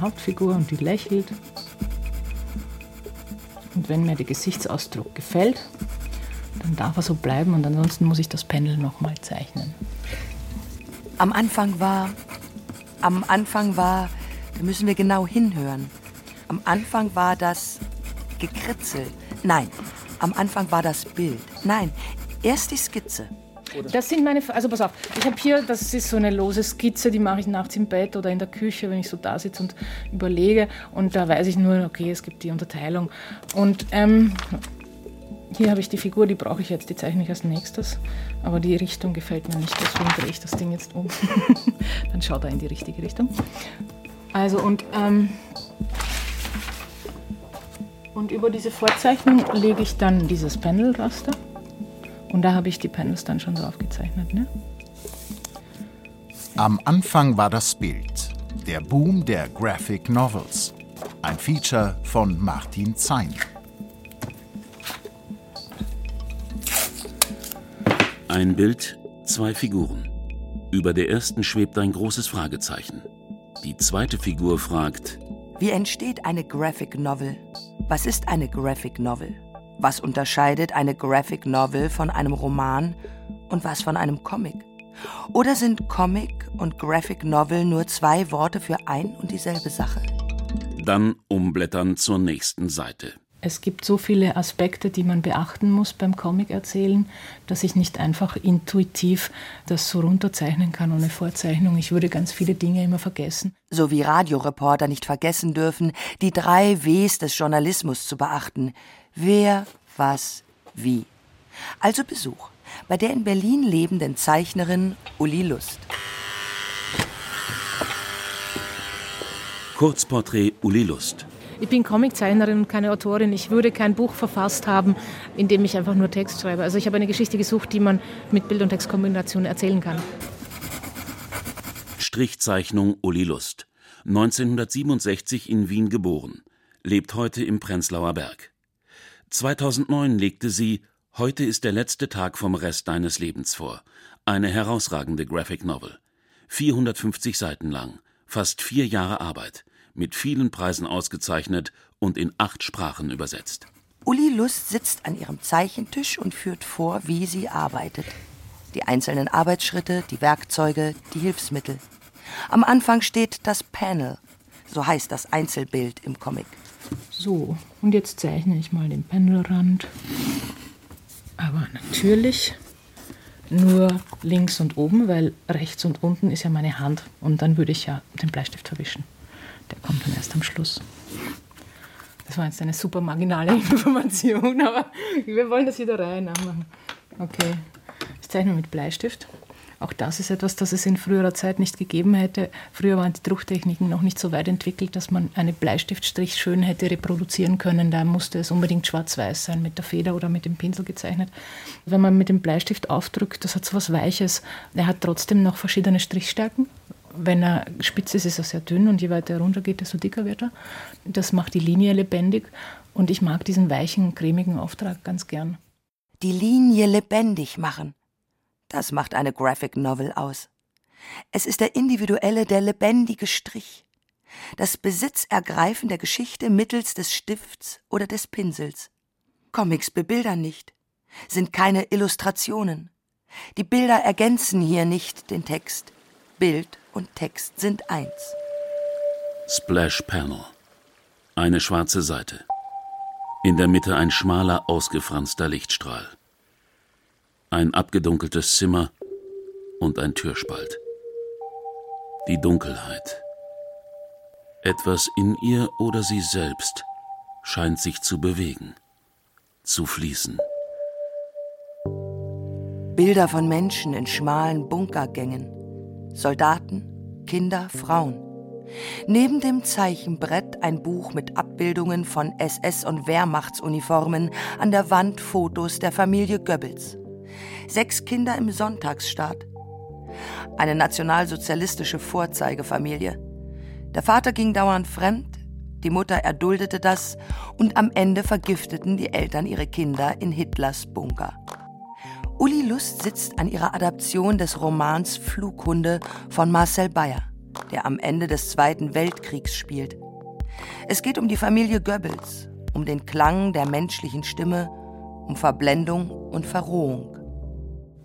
Hauptfigur und die lächelt. Und wenn mir der Gesichtsausdruck gefällt, dann darf er so bleiben und ansonsten muss ich das Pendel nochmal zeichnen. Am Anfang war, am Anfang war, da müssen wir genau hinhören. Am Anfang war das Gekritzel. Nein, am Anfang war das Bild. Nein, erst die Skizze. Das sind meine, also pass auf, ich habe hier, das ist so eine lose Skizze, die mache ich nachts im Bett oder in der Küche, wenn ich so da sitze und überlege. Und da weiß ich nur, okay, es gibt die Unterteilung. Und ähm, hier habe ich die Figur, die brauche ich jetzt, die zeichne ich als nächstes. Aber die Richtung gefällt mir nicht, deswegen drehe ich das Ding jetzt um. Dann schaut er in die richtige Richtung. Also und, ähm, und über diese Vorzeichnung lege ich dann dieses Pendelraster. Und da habe ich die Panels dann schon drauf gezeichnet. Ne? Am Anfang war das Bild. Der Boom der Graphic Novels. Ein Feature von Martin Zein. Ein Bild, zwei Figuren. Über der ersten schwebt ein großes Fragezeichen. Die zweite Figur fragt, Wie entsteht eine Graphic Novel? Was ist eine Graphic Novel? Was unterscheidet eine Graphic Novel von einem Roman und was von einem Comic? Oder sind Comic und Graphic Novel nur zwei Worte für ein und dieselbe Sache? dann umblättern zur nächsten Seite. Es gibt so viele Aspekte, die man beachten muss beim Comic erzählen, dass ich nicht einfach intuitiv das so runterzeichnen kann ohne Vorzeichnung. Ich würde ganz viele Dinge immer vergessen. So wie Radioreporter nicht vergessen dürfen, die drei Ws des Journalismus zu beachten. Wer, was, wie. Also Besuch bei der in Berlin lebenden Zeichnerin Uli Lust. Kurzporträt Uli Lust. Ich bin Comiczeichnerin und keine Autorin. Ich würde kein Buch verfasst haben, in dem ich einfach nur Text schreibe. Also ich habe eine Geschichte gesucht, die man mit Bild- und Textkombination erzählen kann. Strichzeichnung Uli Lust. 1967 in Wien geboren. Lebt heute im Prenzlauer Berg. 2009 legte sie Heute ist der letzte Tag vom Rest deines Lebens vor. Eine herausragende Graphic Novel. 450 Seiten lang. Fast vier Jahre Arbeit. Mit vielen Preisen ausgezeichnet und in acht Sprachen übersetzt. Uli Lust sitzt an ihrem Zeichentisch und führt vor, wie sie arbeitet. Die einzelnen Arbeitsschritte, die Werkzeuge, die Hilfsmittel. Am Anfang steht das Panel, so heißt das Einzelbild im Comic. So, und jetzt zeichne ich mal den Pendelrand. Aber natürlich nur links und oben, weil rechts und unten ist ja meine Hand. Und dann würde ich ja den Bleistift verwischen. Der kommt dann erst am Schluss. Das war jetzt eine super marginale Information, aber wir wollen das hier der Reihe nachmachen. Okay, ich zeichne mit Bleistift. Auch das ist etwas, das es in früherer Zeit nicht gegeben hätte. Früher waren die Drucktechniken noch nicht so weit entwickelt, dass man einen Bleistiftstrich schön hätte reproduzieren können. Da musste es unbedingt schwarz-weiß sein, mit der Feder oder mit dem Pinsel gezeichnet. Wenn man mit dem Bleistift aufdrückt, das hat so was Weiches. Er hat trotzdem noch verschiedene Strichstärken. Wenn er spitz ist, ist er sehr dünn und je weiter er runter geht, desto dicker wird er. Das macht die Linie lebendig und ich mag diesen weichen, cremigen Auftrag ganz gern. Die Linie lebendig machen. Das macht eine Graphic Novel aus. Es ist der individuelle, der lebendige Strich. Das Besitzergreifen der Geschichte mittels des Stifts oder des Pinsels. Comics bebildern nicht, sind keine Illustrationen. Die Bilder ergänzen hier nicht den Text. Bild und Text sind eins. Splash Panel. Eine schwarze Seite. In der Mitte ein schmaler, ausgefranster Lichtstrahl. Ein abgedunkeltes Zimmer und ein Türspalt. Die Dunkelheit. Etwas in ihr oder sie selbst scheint sich zu bewegen, zu fließen. Bilder von Menschen in schmalen Bunkergängen. Soldaten, Kinder, Frauen. Neben dem Zeichenbrett ein Buch mit Abbildungen von SS- und Wehrmachtsuniformen, an der Wand Fotos der Familie Goebbels. Sechs Kinder im Sonntagsstaat. Eine nationalsozialistische Vorzeigefamilie. Der Vater ging dauernd fremd, die Mutter erduldete das und am Ende vergifteten die Eltern ihre Kinder in Hitlers Bunker. Uli Lust sitzt an ihrer Adaption des Romans Flughunde von Marcel Bayer, der am Ende des Zweiten Weltkriegs spielt. Es geht um die Familie Goebbels, um den Klang der menschlichen Stimme, um Verblendung und Verrohung.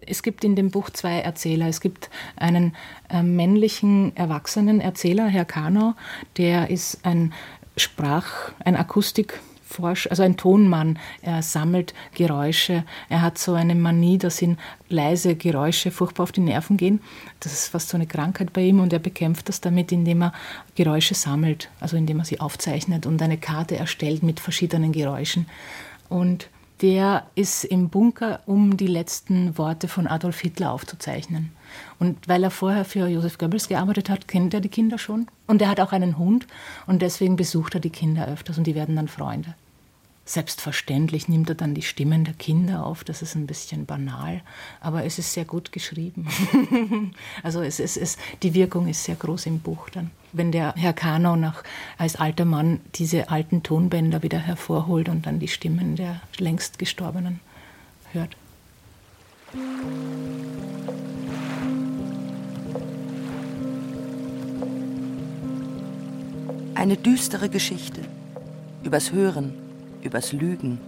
Es gibt in dem Buch zwei Erzähler. Es gibt einen äh, männlichen erwachsenen Erzähler, Herr Kanau, der ist ein Sprach, ein Akustikforscher, also ein Tonmann. Er sammelt Geräusche. Er hat so eine Manie, dass ihm leise Geräusche furchtbar auf die Nerven gehen. Das ist fast so eine Krankheit bei ihm und er bekämpft das damit, indem er Geräusche sammelt, also indem er sie aufzeichnet und eine Karte erstellt mit verschiedenen Geräuschen. Und der ist im Bunker, um die letzten Worte von Adolf Hitler aufzuzeichnen. Und weil er vorher für Josef Goebbels gearbeitet hat, kennt er die Kinder schon. Und er hat auch einen Hund und deswegen besucht er die Kinder öfters und die werden dann Freunde. Selbstverständlich nimmt er dann die Stimmen der Kinder auf, das ist ein bisschen banal, aber es ist sehr gut geschrieben. also es, es, es, die Wirkung ist sehr groß im Buch dann. Wenn der Herr Kanau nach, als alter Mann diese alten Tonbänder wieder hervorholt und dann die Stimmen der längst Gestorbenen hört. Eine düstere Geschichte übers Hören, übers Lügen,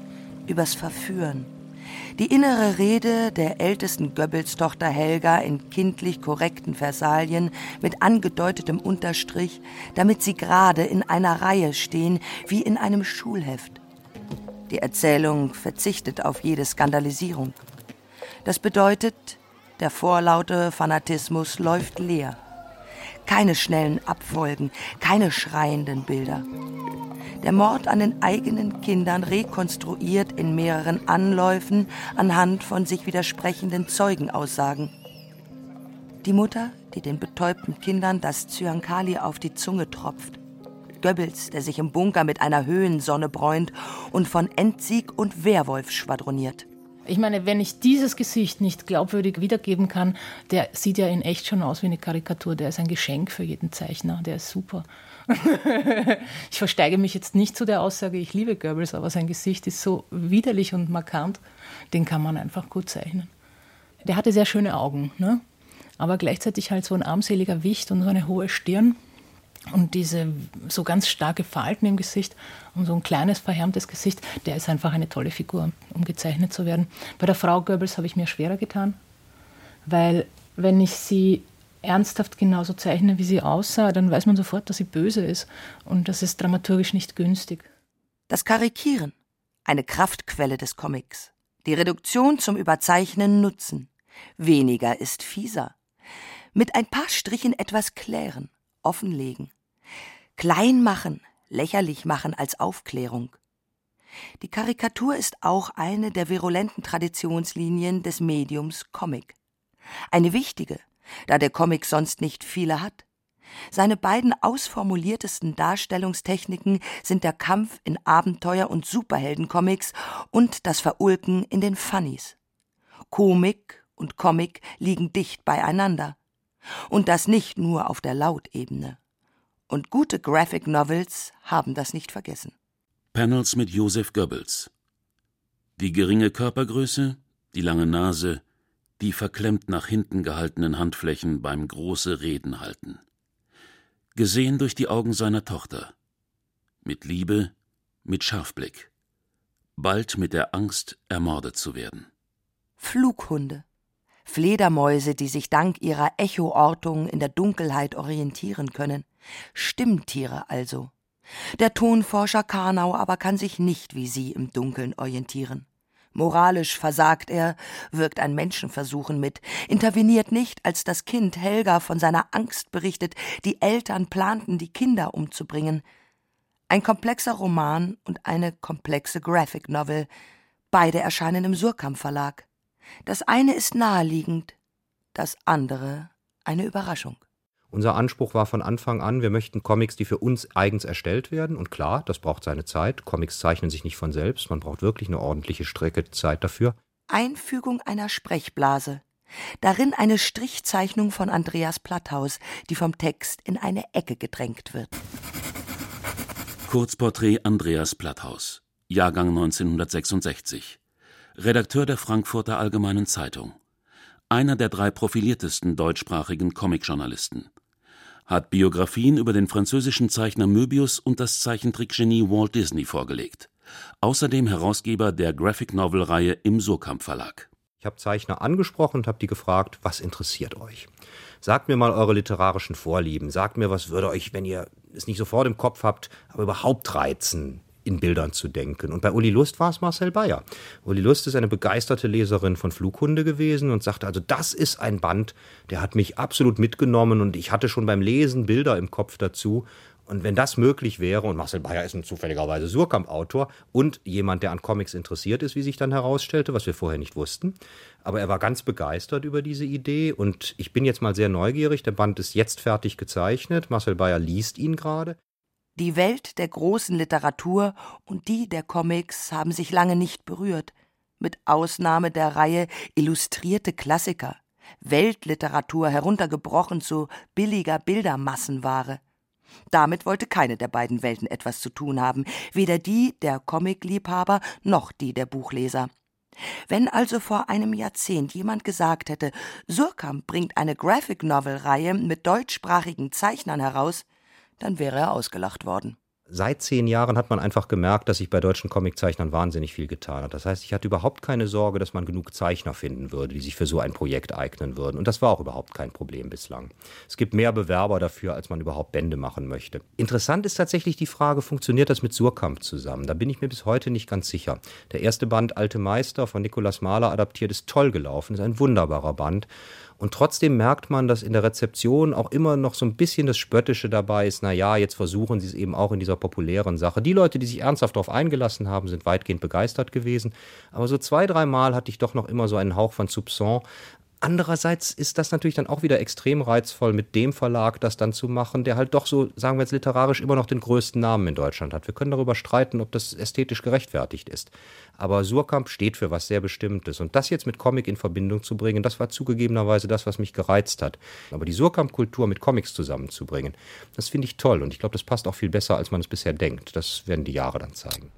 übers Verführen. Die innere Rede der ältesten Goebbels-Tochter Helga in kindlich korrekten Versalien mit angedeutetem Unterstrich, damit sie gerade in einer Reihe stehen, wie in einem Schulheft. Die Erzählung verzichtet auf jede Skandalisierung. Das bedeutet, der vorlaute Fanatismus läuft leer. Keine schnellen Abfolgen, keine schreienden Bilder. Der Mord an den eigenen Kindern rekonstruiert in mehreren Anläufen anhand von sich widersprechenden Zeugenaussagen. Die Mutter, die den betäubten Kindern das Zyankali auf die Zunge tropft. Goebbels, der sich im Bunker mit einer Höhensonne bräunt und von Endsieg und Werwolf schwadroniert. Ich meine, wenn ich dieses Gesicht nicht glaubwürdig wiedergeben kann, der sieht ja in echt schon aus wie eine Karikatur. Der ist ein Geschenk für jeden Zeichner. Der ist super. ich versteige mich jetzt nicht zu der Aussage, ich liebe Goebbels, aber sein Gesicht ist so widerlich und markant, den kann man einfach gut zeichnen. Der hatte sehr schöne Augen, ne? aber gleichzeitig halt so ein armseliger Wicht und so eine hohe Stirn und diese so ganz starke Falten im Gesicht und so ein kleines verhärmtes Gesicht, der ist einfach eine tolle Figur, um gezeichnet zu werden. Bei der Frau Goebbels habe ich mir schwerer getan, weil wenn ich sie ernsthaft genauso zeichne, wie sie aussah, dann weiß man sofort, dass sie böse ist. Und das ist dramaturgisch nicht günstig. Das Karikieren, eine Kraftquelle des Comics. Die Reduktion zum Überzeichnen nutzen. Weniger ist fieser. Mit ein paar Strichen etwas klären, offenlegen. Klein machen, lächerlich machen als Aufklärung. Die Karikatur ist auch eine der virulenten Traditionslinien des Mediums Comic. Eine wichtige, da der Comic sonst nicht viele hat. Seine beiden ausformuliertesten Darstellungstechniken sind der Kampf in Abenteuer- und Superheldencomics und das Verulken in den Funnies. Komik und Comic liegen dicht beieinander. Und das nicht nur auf der Lautebene. Und gute Graphic Novels haben das nicht vergessen. Panels mit Josef Goebbels. Die geringe Körpergröße, die lange Nase, die verklemmt nach hinten gehaltenen Handflächen beim große Reden halten. Gesehen durch die Augen seiner Tochter. Mit Liebe, mit Scharfblick. Bald mit der Angst, ermordet zu werden. Flughunde. Fledermäuse, die sich dank ihrer Echoortung in der Dunkelheit orientieren können. Stimmtiere also. Der Tonforscher Karnau aber kann sich nicht wie sie im Dunkeln orientieren. Moralisch versagt er, wirkt ein Menschenversuchen mit, interveniert nicht, als das Kind Helga von seiner Angst berichtet, die Eltern planten, die Kinder umzubringen. Ein komplexer Roman und eine komplexe Graphic Novel. Beide erscheinen im Surkamp Verlag. Das eine ist naheliegend, das andere eine Überraschung. Unser Anspruch war von Anfang an, wir möchten Comics, die für uns eigens erstellt werden. Und klar, das braucht seine Zeit. Comics zeichnen sich nicht von selbst. Man braucht wirklich eine ordentliche Strecke Zeit dafür. Einfügung einer Sprechblase. Darin eine Strichzeichnung von Andreas Platthaus, die vom Text in eine Ecke gedrängt wird. Kurzporträt Andreas Platthaus, Jahrgang 1966. Redakteur der Frankfurter Allgemeinen Zeitung. Einer der drei profiliertesten deutschsprachigen Comicjournalisten. Hat Biografien über den französischen Zeichner Möbius und das Zeichentrickgenie Walt Disney vorgelegt. Außerdem Herausgeber der Graphic Novel Reihe im Surkamp Verlag. Ich habe Zeichner angesprochen und habe die gefragt, was interessiert euch? Sagt mir mal eure literarischen Vorlieben. Sagt mir, was würde euch, wenn ihr es nicht sofort im Kopf habt, aber überhaupt reizen, in Bildern zu denken. Und bei Uli Lust war es Marcel Bayer. Uli Lust ist eine begeisterte Leserin von Flughunde gewesen und sagte, also das ist ein Band, der hat mich absolut mitgenommen und ich hatte schon beim Lesen Bilder im Kopf dazu. Und wenn das möglich wäre, und Marcel Bayer ist ein zufälligerweise Surkamp-Autor und jemand, der an Comics interessiert ist, wie sich dann herausstellte, was wir vorher nicht wussten. Aber er war ganz begeistert über diese Idee und ich bin jetzt mal sehr neugierig. Der Band ist jetzt fertig gezeichnet. Marcel Bayer liest ihn gerade. Die Welt der großen Literatur und die der Comics haben sich lange nicht berührt, mit Ausnahme der Reihe Illustrierte Klassiker, Weltliteratur heruntergebrochen zu billiger Bildermassenware. Damit wollte keine der beiden Welten etwas zu tun haben, weder die der Comicliebhaber noch die der Buchleser. Wenn also vor einem Jahrzehnt jemand gesagt hätte, Surkamp bringt eine Graphic Novel Reihe mit deutschsprachigen Zeichnern heraus, dann wäre er ausgelacht worden seit zehn Jahren hat man einfach gemerkt, dass sich bei deutschen Comiczeichnern wahnsinnig viel getan hat. Das heißt, ich hatte überhaupt keine Sorge, dass man genug Zeichner finden würde, die sich für so ein Projekt eignen würden. Und das war auch überhaupt kein Problem bislang. Es gibt mehr Bewerber dafür, als man überhaupt Bände machen möchte. Interessant ist tatsächlich die Frage, funktioniert das mit Surkamp zusammen? Da bin ich mir bis heute nicht ganz sicher. Der erste Band Alte Meister von Nikolaus Mahler adaptiert ist toll gelaufen, ist ein wunderbarer Band. Und trotzdem merkt man, dass in der Rezeption auch immer noch so ein bisschen das Spöttische dabei ist. Na ja, jetzt versuchen sie es eben auch in dieser populären Sache. Die Leute, die sich ernsthaft darauf eingelassen haben, sind weitgehend begeistert gewesen. Aber so zwei, dreimal hatte ich doch noch immer so einen Hauch von Soupçon. Andererseits ist das natürlich dann auch wieder extrem reizvoll, mit dem Verlag das dann zu machen, der halt doch so, sagen wir jetzt literarisch, immer noch den größten Namen in Deutschland hat. Wir können darüber streiten, ob das ästhetisch gerechtfertigt ist. Aber Surkamp steht für was sehr Bestimmtes. Und das jetzt mit Comic in Verbindung zu bringen, das war zugegebenerweise das, was mich gereizt hat. Aber die Surkamp-Kultur mit Comics zusammenzubringen, das finde ich toll. Und ich glaube, das passt auch viel besser, als man es bisher denkt. Das werden die Jahre dann zeigen.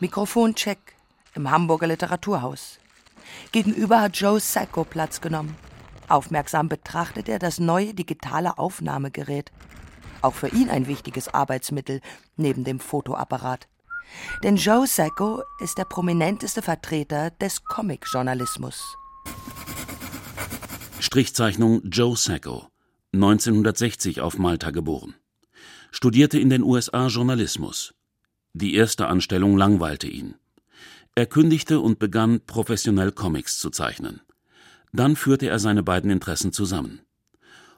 Mikrofoncheck im Hamburger Literaturhaus. Gegenüber hat Joe Sacco Platz genommen. Aufmerksam betrachtet er das neue digitale Aufnahmegerät. Auch für ihn ein wichtiges Arbeitsmittel neben dem Fotoapparat. Denn Joe Sacco ist der prominenteste Vertreter des Comic-Journalismus. Strichzeichnung Joe Sacco, 1960 auf Malta geboren. Studierte in den USA Journalismus, die erste Anstellung langweilte ihn. Er kündigte und begann, professionell Comics zu zeichnen. Dann führte er seine beiden Interessen zusammen.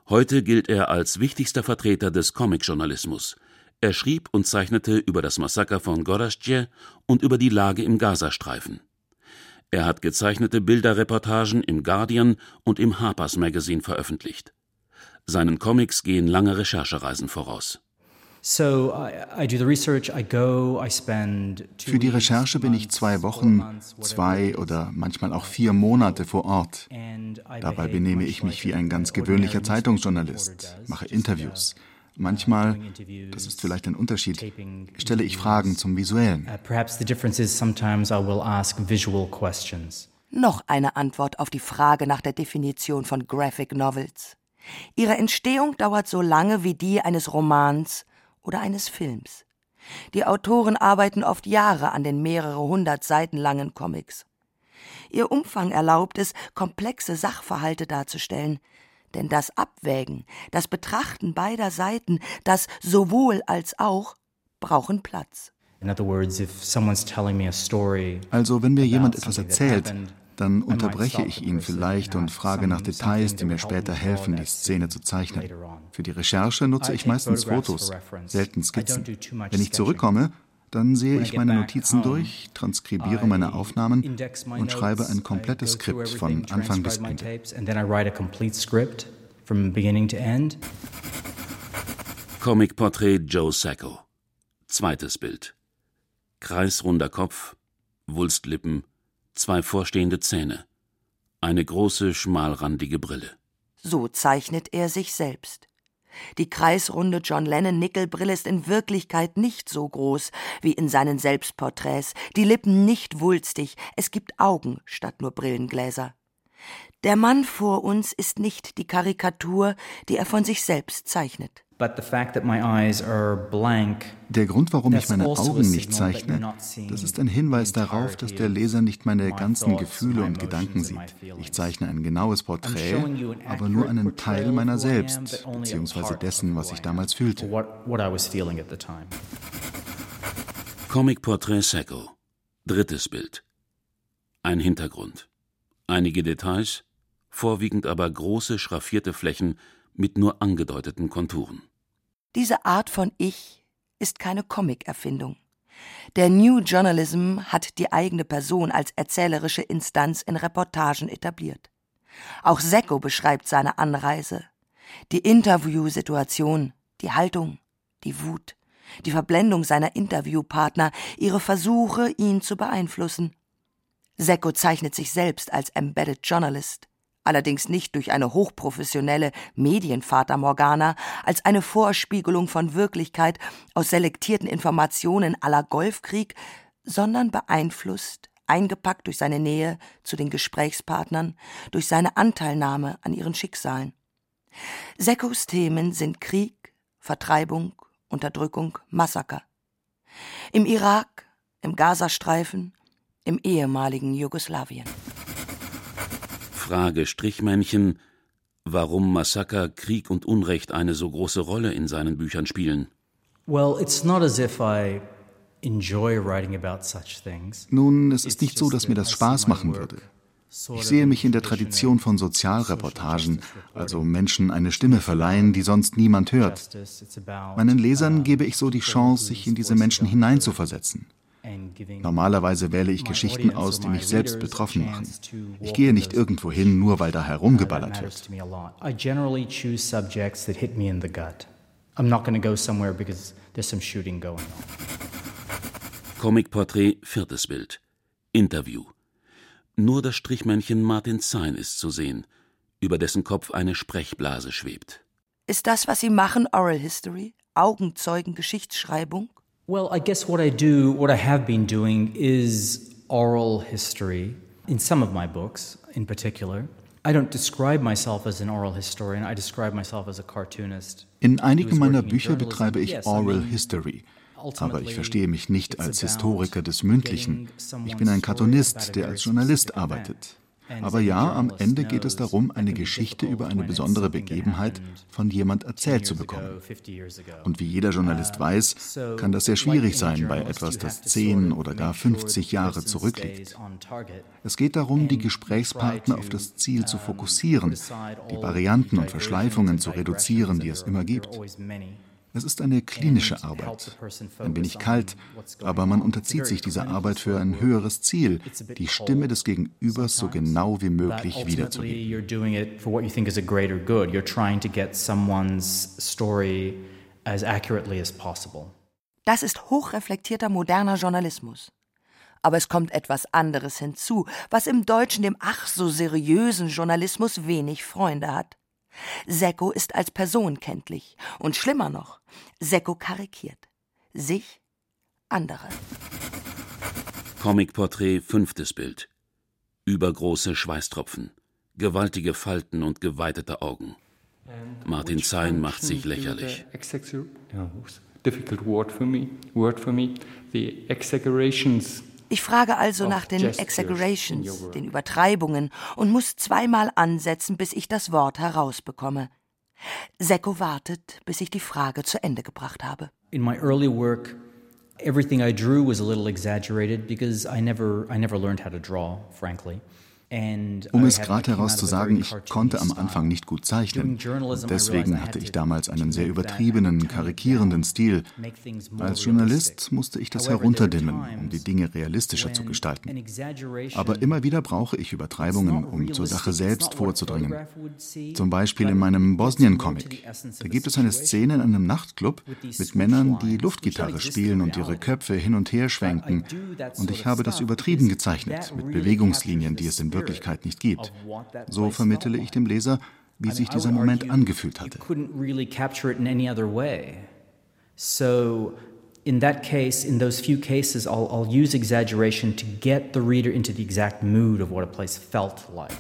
Heute gilt er als wichtigster Vertreter des Comicjournalismus. Er schrieb und zeichnete über das Massaker von Gorazdzie und über die Lage im Gazastreifen. Er hat gezeichnete Bilderreportagen im Guardian und im Harper's Magazine veröffentlicht. Seinen Comics gehen lange Recherchereisen voraus. Für die Recherche bin ich zwei Wochen, zwei oder manchmal auch vier Monate vor Ort. Dabei benehme ich mich wie ein ganz gewöhnlicher Zeitungsjournalist, mache Interviews. Manchmal, das ist vielleicht ein Unterschied, stelle ich Fragen zum Visuellen. Uh, Noch eine Antwort auf die Frage nach der Definition von Graphic Novels. Ihre Entstehung dauert so lange wie die eines Romans oder eines Films. Die Autoren arbeiten oft Jahre an den mehrere hundert Seiten langen Comics. Ihr Umfang erlaubt es, komplexe Sachverhalte darzustellen, denn das Abwägen, das Betrachten beider Seiten, das sowohl als auch brauchen Platz. Also, wenn mir jemand etwas erzählt, dann unterbreche ich ihn vielleicht und frage nach Details, die mir später helfen, die Szene zu zeichnen. Für die Recherche nutze ich meistens Fotos, selten Skizzen. Wenn ich zurückkomme, Dann sehe ich meine Notizen durch, transkribiere meine Aufnahmen und schreibe ein komplettes Skript von Anfang bis Ende. Comicporträt Joe Sacco. Zweites Bild. Kreisrunder Kopf, Wulstlippen, zwei vorstehende Zähne, eine große, schmalrandige Brille. So zeichnet er sich selbst. Die kreisrunde John Lennon-Nickelbrille ist in Wirklichkeit nicht so groß wie in seinen Selbstporträts, die Lippen nicht wulstig, es gibt Augen statt nur Brillengläser. Der Mann vor uns ist nicht die Karikatur, die er von sich selbst zeichnet. Der Grund, warum ich meine also Augen nicht zeichne, das ist ein Hinweis darauf, dass der Leser nicht meine ganzen Gefühle und Gedanken sieht. Ich zeichne ein genaues Porträt, aber nur einen Teil meiner selbst, beziehungsweise dessen, was ich damals fühlte. Comic-Porträt Sacco. Drittes Bild. Ein Hintergrund. Einige Details, vorwiegend aber große schraffierte Flächen mit nur angedeuteten Konturen. Diese Art von Ich ist keine Comic-Erfindung. Der New Journalism hat die eigene Person als erzählerische Instanz in Reportagen etabliert. Auch Secco beschreibt seine Anreise, die Interviewsituation, die Haltung, die Wut, die Verblendung seiner Interviewpartner, ihre Versuche, ihn zu beeinflussen. Secco zeichnet sich selbst als Embedded Journalist allerdings nicht durch eine hochprofessionelle Medienfata Morgana, als eine Vorspiegelung von Wirklichkeit aus selektierten Informationen aller Golfkrieg, sondern beeinflusst, eingepackt durch seine Nähe zu den Gesprächspartnern, durch seine Anteilnahme an ihren Schicksalen. Sekos Themen sind Krieg, Vertreibung, Unterdrückung, Massaker. Im Irak, im Gazastreifen, im ehemaligen Jugoslawien. Frage Strichmännchen, warum Massaker, Krieg und Unrecht eine so große Rolle in seinen Büchern spielen. Well, it's not as if I enjoy writing about such things. Nun, es ist nicht so, dass mir das Spaß machen würde. Ich sehe mich in der Tradition von Sozialreportagen, also Menschen eine Stimme verleihen, die sonst niemand hört. Meinen Lesern gebe ich so die Chance, sich in diese Menschen hineinzuversetzen. Normalerweise wähle ich Geschichten aus, die mich selbst betroffen machen. Ich gehe nicht irgendwo hin, nur weil da herumgeballert wird. Comicporträt, viertes Bild. Interview. Nur das Strichmännchen Martin Zein ist zu sehen, über dessen Kopf eine Sprechblase schwebt. Ist das, was Sie machen, Oral History? Augenzeugen, Geschichtsschreibung? Well, I guess what I do, what I have been doing, is oral history in some of my books in particular. I don't describe myself as an oral historian, I describe myself as a cartoonist. In einigen meiner Bücher betreibe ich Oral History. Aber ich verstehe mich nicht als Historiker des Mündlichen. Ich bin ein Cartoonist, der als Journalist arbeitet. Aber ja, am Ende geht es darum, eine Geschichte über eine besondere Begebenheit von jemand erzählt zu bekommen. Und wie jeder Journalist weiß, kann das sehr schwierig sein bei etwas, das 10 oder gar 50 Jahre zurückliegt. Es geht darum, die Gesprächspartner auf das Ziel zu fokussieren, die Varianten und Verschleifungen zu reduzieren, die es immer gibt. Es ist eine klinische Arbeit, ein wenig kalt, aber man unterzieht sich dieser Arbeit für ein höheres Ziel, die Stimme des Gegenübers so genau wie möglich wiederzugeben. Das ist hochreflektierter moderner Journalismus. Aber es kommt etwas anderes hinzu, was im Deutschen dem ach so seriösen Journalismus wenig Freunde hat. Sekko ist als Person kenntlich. Und schlimmer noch, Sekko karikiert. Sich, andere. Comicporträt, fünftes Bild. Übergroße Schweißtropfen, gewaltige Falten und geweitete Augen. Martin Zein macht sich lächerlich. Difficult word for me. Word for me. The exaggerations ich frage also nach den Exaggerations, den Übertreibungen und muss zweimal ansetzen, bis ich das Wort herausbekomme. Sekko wartet, bis ich die Frage zu Ende gebracht habe. In my early work, everything I drew was a little exaggerated because I never I never learned how to draw, frankly. Um es gerade heraus zu sagen, ich konnte am Anfang nicht gut zeichnen. Deswegen hatte ich damals einen sehr übertriebenen, karikierenden Stil. Als Journalist musste ich das herunterdimmen, um die Dinge realistischer zu gestalten. Aber immer wieder brauche ich Übertreibungen, um zur Sache selbst vorzudringen. Zum Beispiel in meinem Bosnien-Comic. Da gibt es eine Szene in einem Nachtclub mit Männern, die Luftgitarre spielen und ihre Köpfe hin und her schwenken. Und ich habe das übertrieben gezeichnet, mit Bewegungslinien, die es in Wirklichkeit nicht gibt. So vermittele ich dem Leser, wie sich dieser Moment angefühlt hatte. So in that case, in those few cases, I'll, I'll use exaggeration to get the reader into the exact mood of what a place felt like.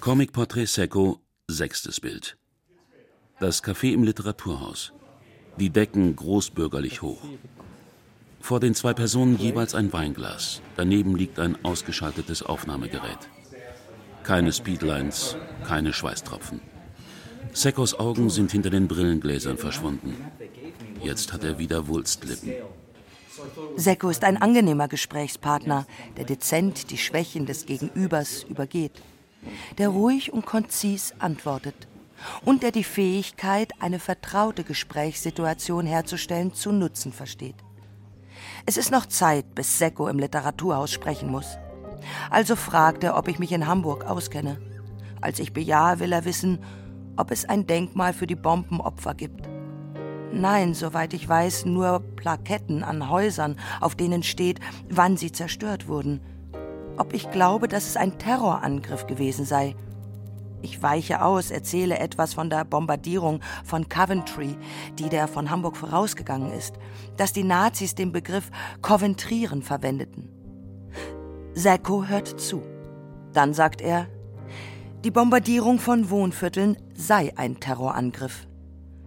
Comic Portrait Secco, sechstes Bild. Das Café im Literaturhaus. Die Decken großbürgerlich hoch. Vor den zwei Personen jeweils ein Weinglas. Daneben liegt ein ausgeschaltetes Aufnahmegerät. Keine Speedlines, keine Schweißtropfen. Seckos Augen sind hinter den Brillengläsern verschwunden. Jetzt hat er wieder Wulstlippen. Secco ist ein angenehmer Gesprächspartner, der dezent die Schwächen des Gegenübers übergeht, der ruhig und konzis antwortet und der die Fähigkeit, eine vertraute Gesprächssituation herzustellen, zu nutzen versteht. Es ist noch Zeit, bis Secco im Literaturhaus sprechen muss. Also fragt er, ob ich mich in Hamburg auskenne. Als ich bejahe, will er wissen, ob es ein Denkmal für die Bombenopfer gibt. Nein, soweit ich weiß, nur Plaketten an Häusern, auf denen steht, wann sie zerstört wurden. Ob ich glaube, dass es ein Terrorangriff gewesen sei. Ich weiche aus, erzähle etwas von der Bombardierung von Coventry, die der von Hamburg vorausgegangen ist, dass die Nazis den Begriff Coventrieren verwendeten. Sacco hört zu. Dann sagt er, die Bombardierung von Wohnvierteln sei ein Terrorangriff.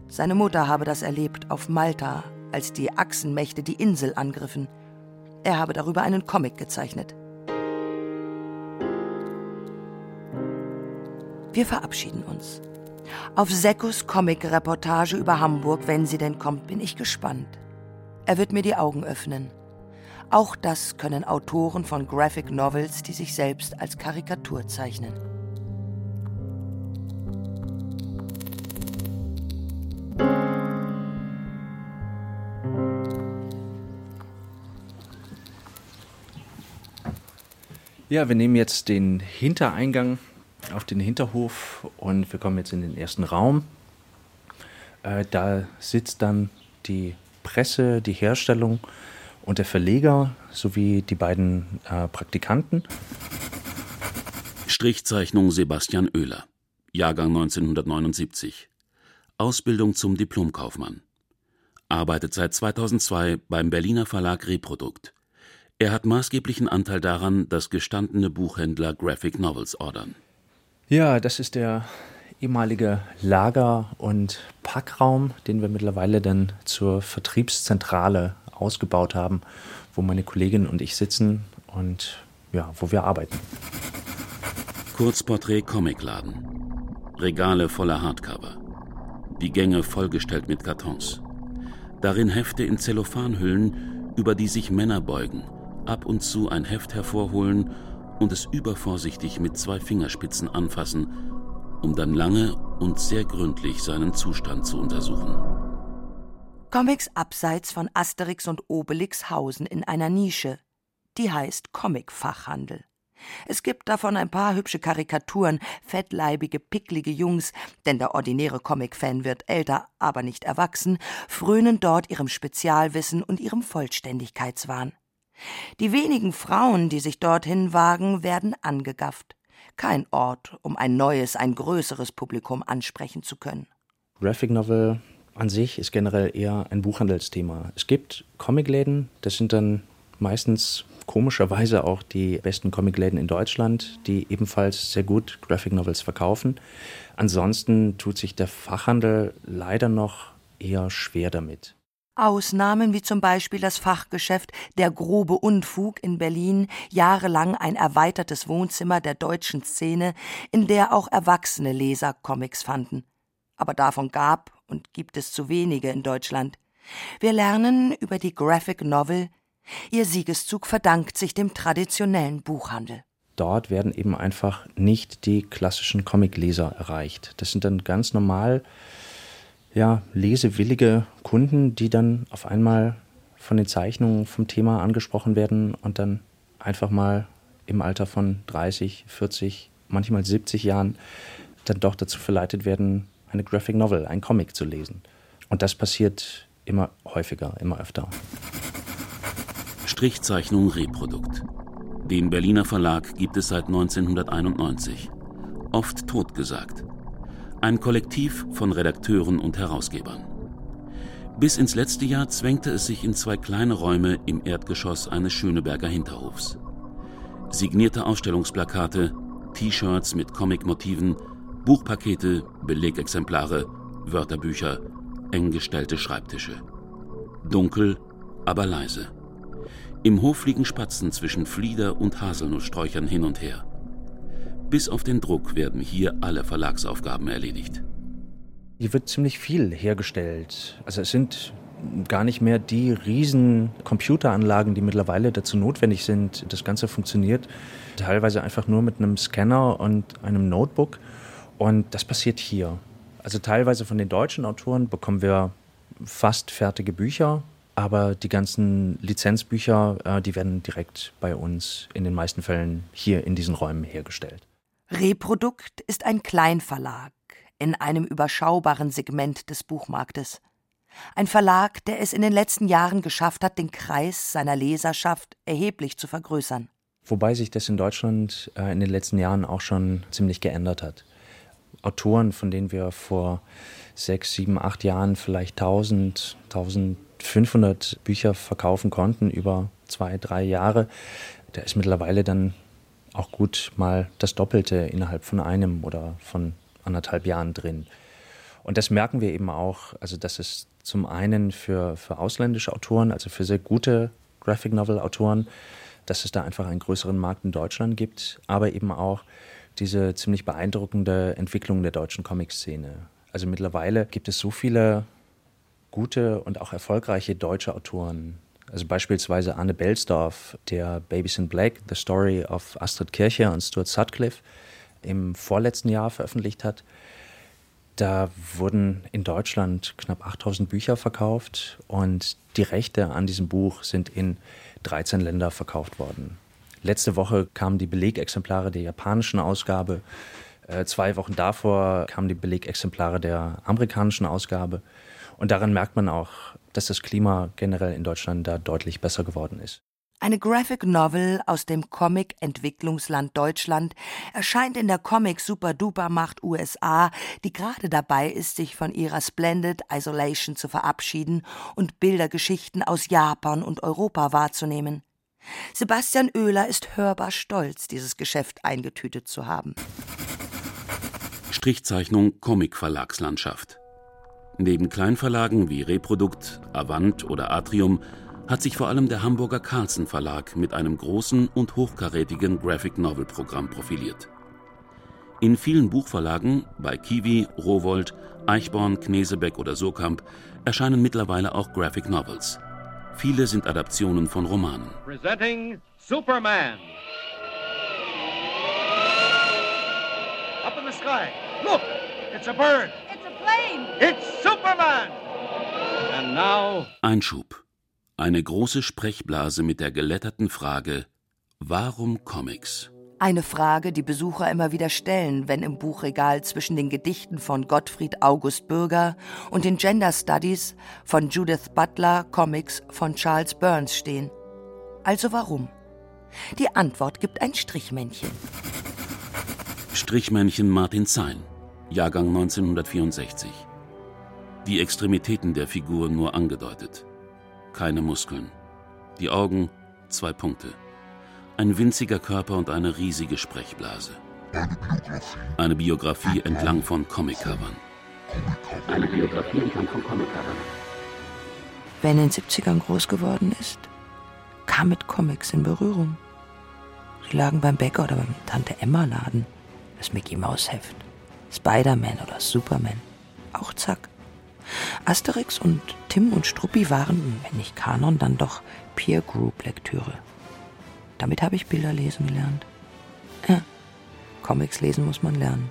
Seine Mutter habe das erlebt auf Malta, als die Achsenmächte die Insel angriffen. Er habe darüber einen Comic gezeichnet. Wir verabschieden uns. Auf Seckos Comic-Reportage über Hamburg, wenn sie denn kommt, bin ich gespannt. Er wird mir die Augen öffnen. Auch das können Autoren von Graphic Novels, die sich selbst als Karikatur zeichnen. Ja, wir nehmen jetzt den Hintereingang auf den Hinterhof und wir kommen jetzt in den ersten Raum. Äh, da sitzt dann die Presse, die Herstellung und der Verleger sowie die beiden äh, Praktikanten. Strichzeichnung Sebastian Oehler, Jahrgang 1979. Ausbildung zum Diplomkaufmann. Arbeitet seit 2002 beim Berliner Verlag Reprodukt. Er hat maßgeblichen Anteil daran, dass gestandene Buchhändler Graphic Novels ordern. Ja, das ist der ehemalige Lager- und Packraum, den wir mittlerweile dann zur Vertriebszentrale ausgebaut haben, wo meine Kollegin und ich sitzen und ja, wo wir arbeiten. Kurzporträt Comicladen. Regale voller Hardcover. Die Gänge vollgestellt mit Kartons. Darin Hefte in Zellophanhüllen, über die sich Männer beugen, ab und zu ein Heft hervorholen und es übervorsichtig mit zwei Fingerspitzen anfassen, um dann lange und sehr gründlich seinen Zustand zu untersuchen. Comics abseits von Asterix und Obelix hausen in einer Nische. Die heißt Comic-Fachhandel. Es gibt davon ein paar hübsche Karikaturen, fettleibige, picklige Jungs, denn der ordinäre Comic-Fan wird älter, aber nicht erwachsen, frönen dort ihrem Spezialwissen und ihrem Vollständigkeitswahn. Die wenigen Frauen, die sich dorthin wagen, werden angegafft. Kein Ort, um ein neues, ein größeres Publikum ansprechen zu können. Graphic Novel an sich ist generell eher ein Buchhandelsthema. Es gibt Comicläden, das sind dann meistens komischerweise auch die besten Comicläden in Deutschland, die ebenfalls sehr gut Graphic Novels verkaufen. Ansonsten tut sich der Fachhandel leider noch eher schwer damit. Ausnahmen wie zum Beispiel das Fachgeschäft Der grobe Unfug in Berlin, jahrelang ein erweitertes Wohnzimmer der deutschen Szene, in der auch erwachsene Leser Comics fanden. Aber davon gab und gibt es zu wenige in Deutschland. Wir lernen über die Graphic Novel. Ihr Siegeszug verdankt sich dem traditionellen Buchhandel. dort werden eben einfach nicht die klassischen Comicleser erreicht. Das sind dann ganz normal ja, lesewillige Kunden, die dann auf einmal von den Zeichnungen vom Thema angesprochen werden und dann einfach mal im Alter von 30, 40, manchmal 70 Jahren dann doch dazu verleitet werden, eine Graphic Novel, ein Comic zu lesen. Und das passiert immer häufiger, immer öfter. Strichzeichnung Reprodukt. Den Berliner Verlag gibt es seit 1991. Oft totgesagt. Ein Kollektiv von Redakteuren und Herausgebern. Bis ins letzte Jahr zwängte es sich in zwei kleine Räume im Erdgeschoss eines Schöneberger Hinterhofs. Signierte Ausstellungsplakate, T-Shirts mit Comicmotiven, Buchpakete, Belegexemplare, Wörterbücher, eng gestellte Schreibtische. Dunkel, aber leise. Im Hof fliegen Spatzen zwischen Flieder- und Haselnusssträuchern hin und her. Bis auf den Druck werden hier alle Verlagsaufgaben erledigt. Hier wird ziemlich viel hergestellt. Also es sind gar nicht mehr die riesen Computeranlagen, die mittlerweile dazu notwendig sind. Das Ganze funktioniert teilweise einfach nur mit einem Scanner und einem Notebook. Und das passiert hier. Also teilweise von den deutschen Autoren bekommen wir fast fertige Bücher, aber die ganzen Lizenzbücher, äh, die werden direkt bei uns in den meisten Fällen hier in diesen Räumen hergestellt. Reprodukt ist ein Kleinverlag in einem überschaubaren Segment des Buchmarktes. Ein Verlag, der es in den letzten Jahren geschafft hat, den Kreis seiner Leserschaft erheblich zu vergrößern. Wobei sich das in Deutschland äh, in den letzten Jahren auch schon ziemlich geändert hat. Autoren, von denen wir vor sechs, sieben, acht Jahren vielleicht 1000, 1500 Bücher verkaufen konnten über zwei, drei Jahre, da ist mittlerweile dann auch gut mal das Doppelte innerhalb von einem oder von anderthalb Jahren drin. Und das merken wir eben auch, also dass es zum einen für, für ausländische Autoren, also für sehr gute Graphic Novel Autoren, dass es da einfach einen größeren Markt in Deutschland gibt, aber eben auch diese ziemlich beeindruckende Entwicklung der deutschen Comic-Szene. Also mittlerweile gibt es so viele gute und auch erfolgreiche deutsche Autoren. Also beispielsweise Arne Belsdorf, der Babies in Black, The Story of Astrid Kirche und Stuart Sutcliffe im vorletzten Jahr veröffentlicht hat. Da wurden in Deutschland knapp 8000 Bücher verkauft und die Rechte an diesem Buch sind in 13 Länder verkauft worden. Letzte Woche kamen die Belegexemplare der japanischen Ausgabe. Äh, zwei Wochen davor kamen die Belegexemplare der amerikanischen Ausgabe. Und daran merkt man auch, dass das Klima generell in Deutschland da deutlich besser geworden ist. Eine Graphic Novel aus dem Comic-Entwicklungsland Deutschland erscheint in der Comic-Super-Duper-Macht USA, die gerade dabei ist, sich von ihrer Splendid Isolation zu verabschieden und Bildergeschichten aus Japan und Europa wahrzunehmen. Sebastian Oehler ist hörbar stolz, dieses Geschäft eingetütet zu haben. Strichzeichnung Comic-Verlagslandschaft. Neben Kleinverlagen wie Reprodukt, Avant oder Atrium hat sich vor allem der Hamburger Carlsen Verlag mit einem großen und hochkarätigen Graphic Novel Programm profiliert. In vielen Buchverlagen, bei Kiwi, Rowold, Eichborn, Knesebeck oder Surkamp, erscheinen mittlerweile auch Graphic Novels. Viele sind Adaptionen von Romanen. Presenting Superman. Up in the sky. Look, it's a bird. It's Superman. And now Einschub. Eine große Sprechblase mit der geletterten Frage: Warum Comics? Eine Frage, die Besucher immer wieder stellen, wenn im Buchregal zwischen den Gedichten von Gottfried August Bürger und den Gender Studies von Judith Butler Comics von Charles Burns stehen. Also warum? Die Antwort gibt ein Strichmännchen. Strichmännchen Martin Zein, Jahrgang 1964. Die Extremitäten der Figur nur angedeutet. Keine Muskeln. Die Augen, zwei Punkte. Ein winziger Körper und eine riesige Sprechblase. Eine Biografie entlang von Comiccovern. Eine Biografie entlang von Comiccovern. Wer in den 70ern groß geworden ist, kam mit Comics in Berührung. Die lagen beim Bäcker oder beim Tante Emma Laden. Das Mickey Maus Heft. Spider-Man oder Superman. Auch zack. Asterix und Tim und Struppi waren, wenn nicht Kanon, dann doch Peer Group Lektüre. Damit habe ich Bilder lesen gelernt. Comics lesen muss man lernen.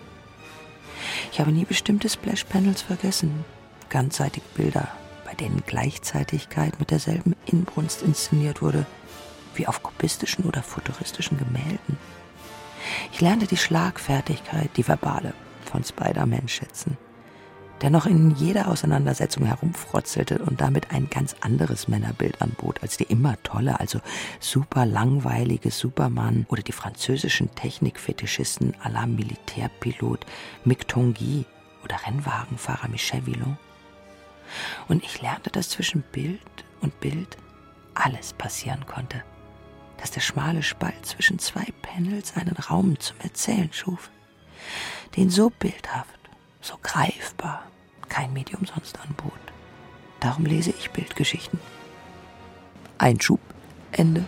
Ich habe nie bestimmte Splash-Panels vergessen. Ganzseitig Bilder, bei denen Gleichzeitigkeit mit derselben Inbrunst inszeniert wurde, wie auf kubistischen oder futuristischen Gemälden. Ich lernte die Schlagfertigkeit, die verbale, von Spider-Man schätzen der noch in jeder Auseinandersetzung herumfrotzelte und damit ein ganz anderes Männerbild anbot als die immer tolle, also super langweilige Superman oder die französischen Technikfetischisten à la Militärpilot Mick Tanguy oder Rennwagenfahrer Michel Villon. Und ich lernte, dass zwischen Bild und Bild alles passieren konnte, dass der schmale Spalt zwischen zwei Panels einen Raum zum Erzählen schuf, den so bildhaft so greifbar kein Medium sonst anbot. Darum lese ich Bildgeschichten. Einschub, Ende.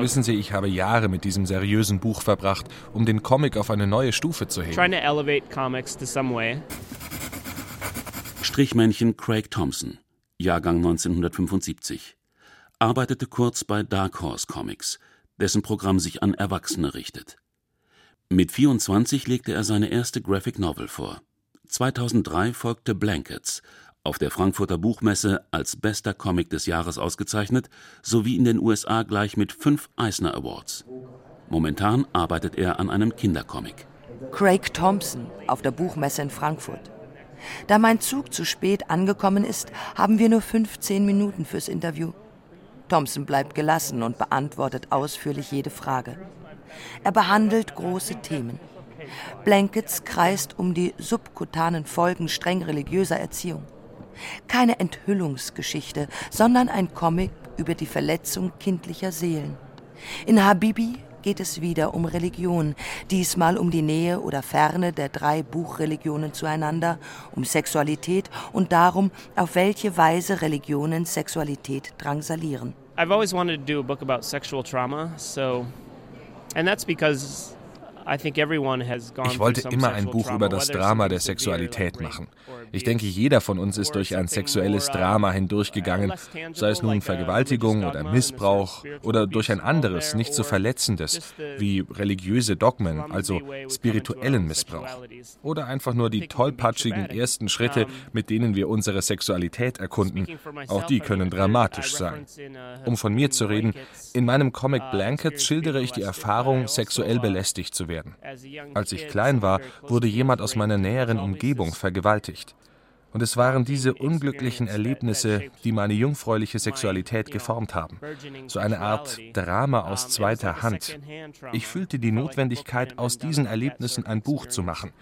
Wissen Sie, ich habe Jahre mit diesem seriösen Buch verbracht, um den Comic auf eine neue Stufe zu heben. Strichmännchen Craig Thompson, Jahrgang 1975, arbeitete kurz bei Dark Horse Comics, dessen Programm sich an Erwachsene richtet. Mit 24 legte er seine erste Graphic Novel vor. 2003 folgte Blankets, auf der Frankfurter Buchmesse als bester Comic des Jahres ausgezeichnet, sowie in den USA gleich mit fünf Eisner Awards. Momentan arbeitet er an einem Kindercomic. Craig Thompson auf der Buchmesse in Frankfurt. Da mein Zug zu spät angekommen ist, haben wir nur 15 Minuten fürs Interview. Thompson bleibt gelassen und beantwortet ausführlich jede Frage. Er behandelt große Themen. Blankets kreist um die subkutanen Folgen streng religiöser Erziehung. Keine Enthüllungsgeschichte, sondern ein Comic über die Verletzung kindlicher Seelen. In Habibi geht es wieder um Religion, diesmal um die Nähe oder Ferne der drei Buchreligionen zueinander, um Sexualität und darum, auf welche Weise Religionen Sexualität drangsalieren. I've always wanted to do a book about sexual trauma, so and that's because ich wollte immer ein Buch über das Drama der Sexualität machen. Ich denke, jeder von uns ist durch ein sexuelles Drama hindurchgegangen, sei es nun Vergewaltigung oder Missbrauch oder durch ein anderes, nicht so verletzendes, wie religiöse Dogmen, also spirituellen Missbrauch. Oder einfach nur die tollpatschigen ersten Schritte, mit denen wir unsere Sexualität erkunden. Auch die können dramatisch sein. Um von mir zu reden, in meinem Comic Blankets schildere ich die Erfahrung, sexuell belästigt zu werden werden. Als ich klein war, wurde jemand aus meiner näheren Umgebung vergewaltigt. Und es waren diese unglücklichen Erlebnisse, die meine jungfräuliche Sexualität geformt haben. So eine Art Drama aus zweiter Hand. Ich fühlte die Notwendigkeit, aus diesen Erlebnissen ein Buch zu machen.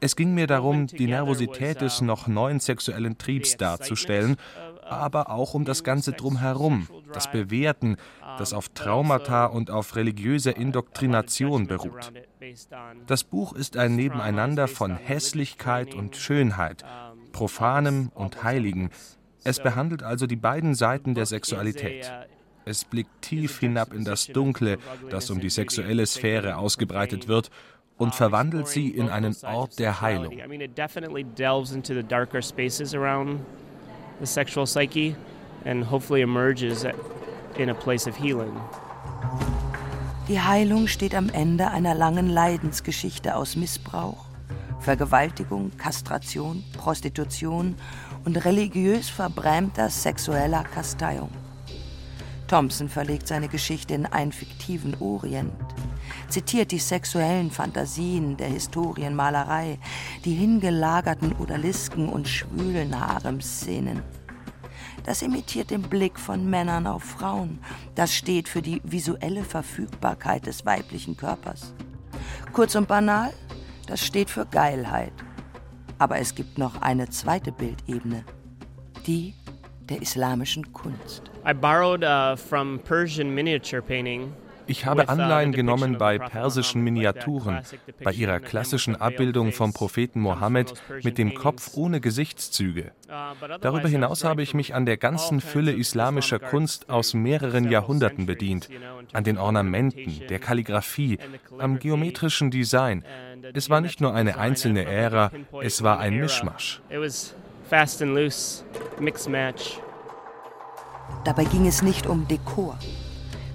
Es ging mir darum, die Nervosität des noch neuen sexuellen Triebs darzustellen, aber auch um das Ganze drumherum, das Bewerten, das auf Traumata und auf religiöser Indoktrination beruht. Das Buch ist ein Nebeneinander von Hässlichkeit und Schönheit, Profanem und Heiligen. Es behandelt also die beiden Seiten der Sexualität. Es blickt tief hinab in das Dunkle, das um die sexuelle Sphäre ausgebreitet wird, und verwandelt sie in einen Ort der Heilung. The sexual psyche and hopefully emerges in a place of healing. Die Heilung steht am Ende einer langen Leidensgeschichte aus Missbrauch, Vergewaltigung, Kastration, Prostitution und religiös verbrämter sexueller Kasteiung. Thompson verlegt seine Geschichte in einen fiktiven Orient, zitiert die sexuellen Fantasien der Historienmalerei, die hingelagerten Odalisken und schwülen Haremszenen. Das imitiert den Blick von Männern auf Frauen. Das steht für die visuelle Verfügbarkeit des weiblichen Körpers. Kurz und banal, das steht für Geilheit. Aber es gibt noch eine zweite Bildebene, die der islamischen Kunst. I borrowed uh, from Persian miniature painting ich habe Anleihen genommen bei persischen Miniaturen, bei ihrer klassischen Abbildung vom Propheten Mohammed mit dem Kopf ohne Gesichtszüge. Darüber hinaus habe ich mich an der ganzen Fülle islamischer Kunst aus mehreren Jahrhunderten bedient, an den Ornamenten, der Kalligraphie, am geometrischen Design. Es war nicht nur eine einzelne Ära, es war ein Mischmasch. Dabei ging es nicht um Dekor.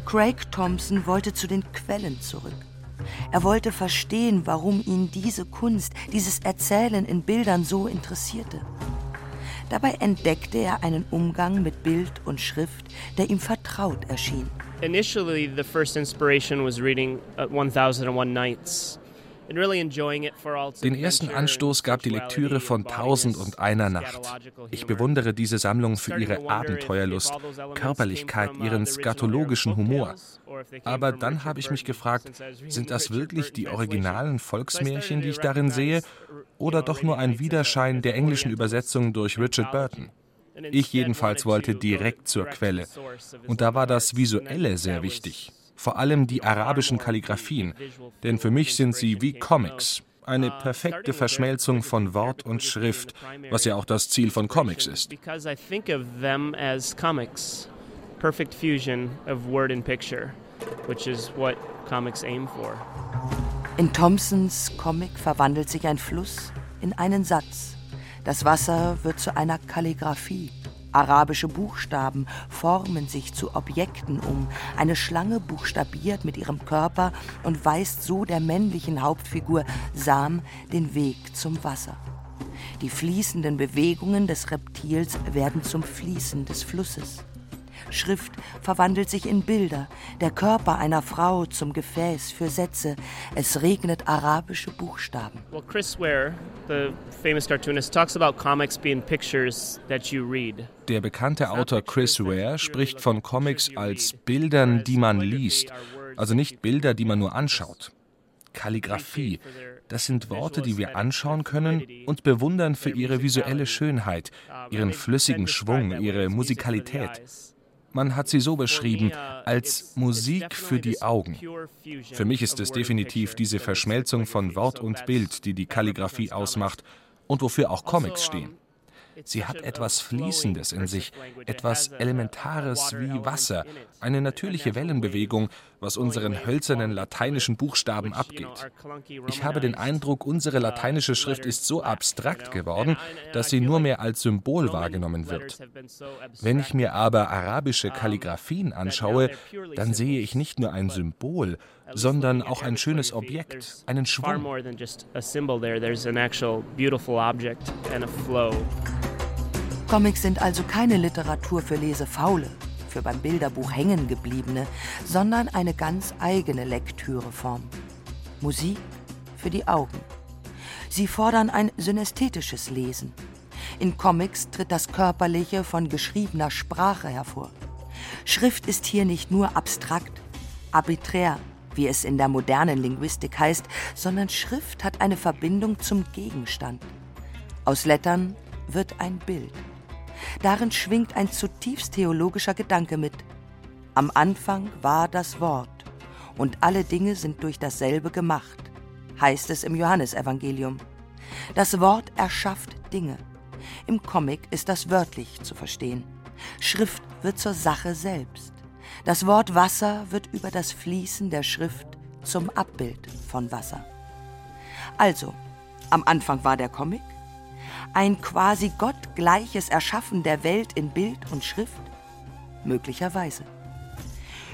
Craig Thompson wollte zu den Quellen zurück. Er wollte verstehen, warum ihn diese Kunst, dieses Erzählen in Bildern so interessierte. Dabei entdeckte er einen Umgang mit Bild und Schrift, der ihm vertraut erschien. Initially, the first inspiration was reading 1001 uh, Nights den ersten Anstoß gab die Lektüre von Tausend und einer Nacht. Ich bewundere diese Sammlung für ihre Abenteuerlust, Körperlichkeit, ihren skatologischen Humor. Aber dann habe ich mich gefragt, sind das wirklich die originalen Volksmärchen, die ich darin sehe, oder doch nur ein Widerschein der englischen Übersetzung durch Richard Burton? Ich jedenfalls wollte direkt zur Quelle. Und da war das Visuelle sehr wichtig vor allem die arabischen Kalligraphien, denn für mich sind sie wie Comics, eine perfekte Verschmelzung von Wort und Schrift, was ja auch das Ziel von Comics ist. Perfect fusion of word and picture, which is what comics aim for. In Thompsons Comic verwandelt sich ein Fluss in einen Satz. Das Wasser wird zu einer Kalligraphie. Arabische Buchstaben formen sich zu Objekten um. Eine Schlange buchstabiert mit ihrem Körper und weist so der männlichen Hauptfigur Sam den Weg zum Wasser. Die fließenden Bewegungen des Reptils werden zum Fließen des Flusses. Schrift verwandelt sich in Bilder, der Körper einer Frau zum Gefäß für Sätze. Es regnet arabische Buchstaben. Well, Chris Ware, the famous cartoonist, talks about comics being pictures that you read. Der bekannte Autor Chris Ware spricht von Comics als Bildern, die man liest, also nicht Bilder, die man nur anschaut. Kalligraphie, das sind Worte, die wir anschauen können und bewundern für ihre visuelle Schönheit, ihren flüssigen Schwung, ihre Musikalität. Man hat sie so beschrieben, als Musik für die Augen. Für mich ist es definitiv diese Verschmelzung von Wort und Bild, die die Kalligraphie ausmacht und wofür auch Comics stehen. Sie hat etwas Fließendes in sich, etwas Elementares wie Wasser, eine natürliche Wellenbewegung, was unseren hölzernen lateinischen Buchstaben abgeht. Ich habe den Eindruck, unsere lateinische Schrift ist so abstrakt geworden, dass sie nur mehr als Symbol wahrgenommen wird. Wenn ich mir aber arabische Kalligraphien anschaue, dann sehe ich nicht nur ein Symbol, sondern auch ein schönes Objekt, einen Schwung. Comics sind also keine Literatur für Lesefaule, für beim Bilderbuch hängengebliebene, sondern eine ganz eigene Lektüreform. Musik für die Augen. Sie fordern ein synästhetisches Lesen. In Comics tritt das Körperliche von geschriebener Sprache hervor. Schrift ist hier nicht nur abstrakt, arbiträr, wie es in der modernen Linguistik heißt, sondern Schrift hat eine Verbindung zum Gegenstand. Aus Lettern wird ein Bild. Darin schwingt ein zutiefst theologischer Gedanke mit. Am Anfang war das Wort, und alle Dinge sind durch dasselbe gemacht, heißt es im Johannesevangelium. Das Wort erschafft Dinge. Im Comic ist das wörtlich zu verstehen. Schrift wird zur Sache selbst. Das Wort Wasser wird über das Fließen der Schrift zum Abbild von Wasser. Also, am Anfang war der Comic, ein quasi gottgleiches Erschaffen der Welt in Bild und Schrift? Möglicherweise.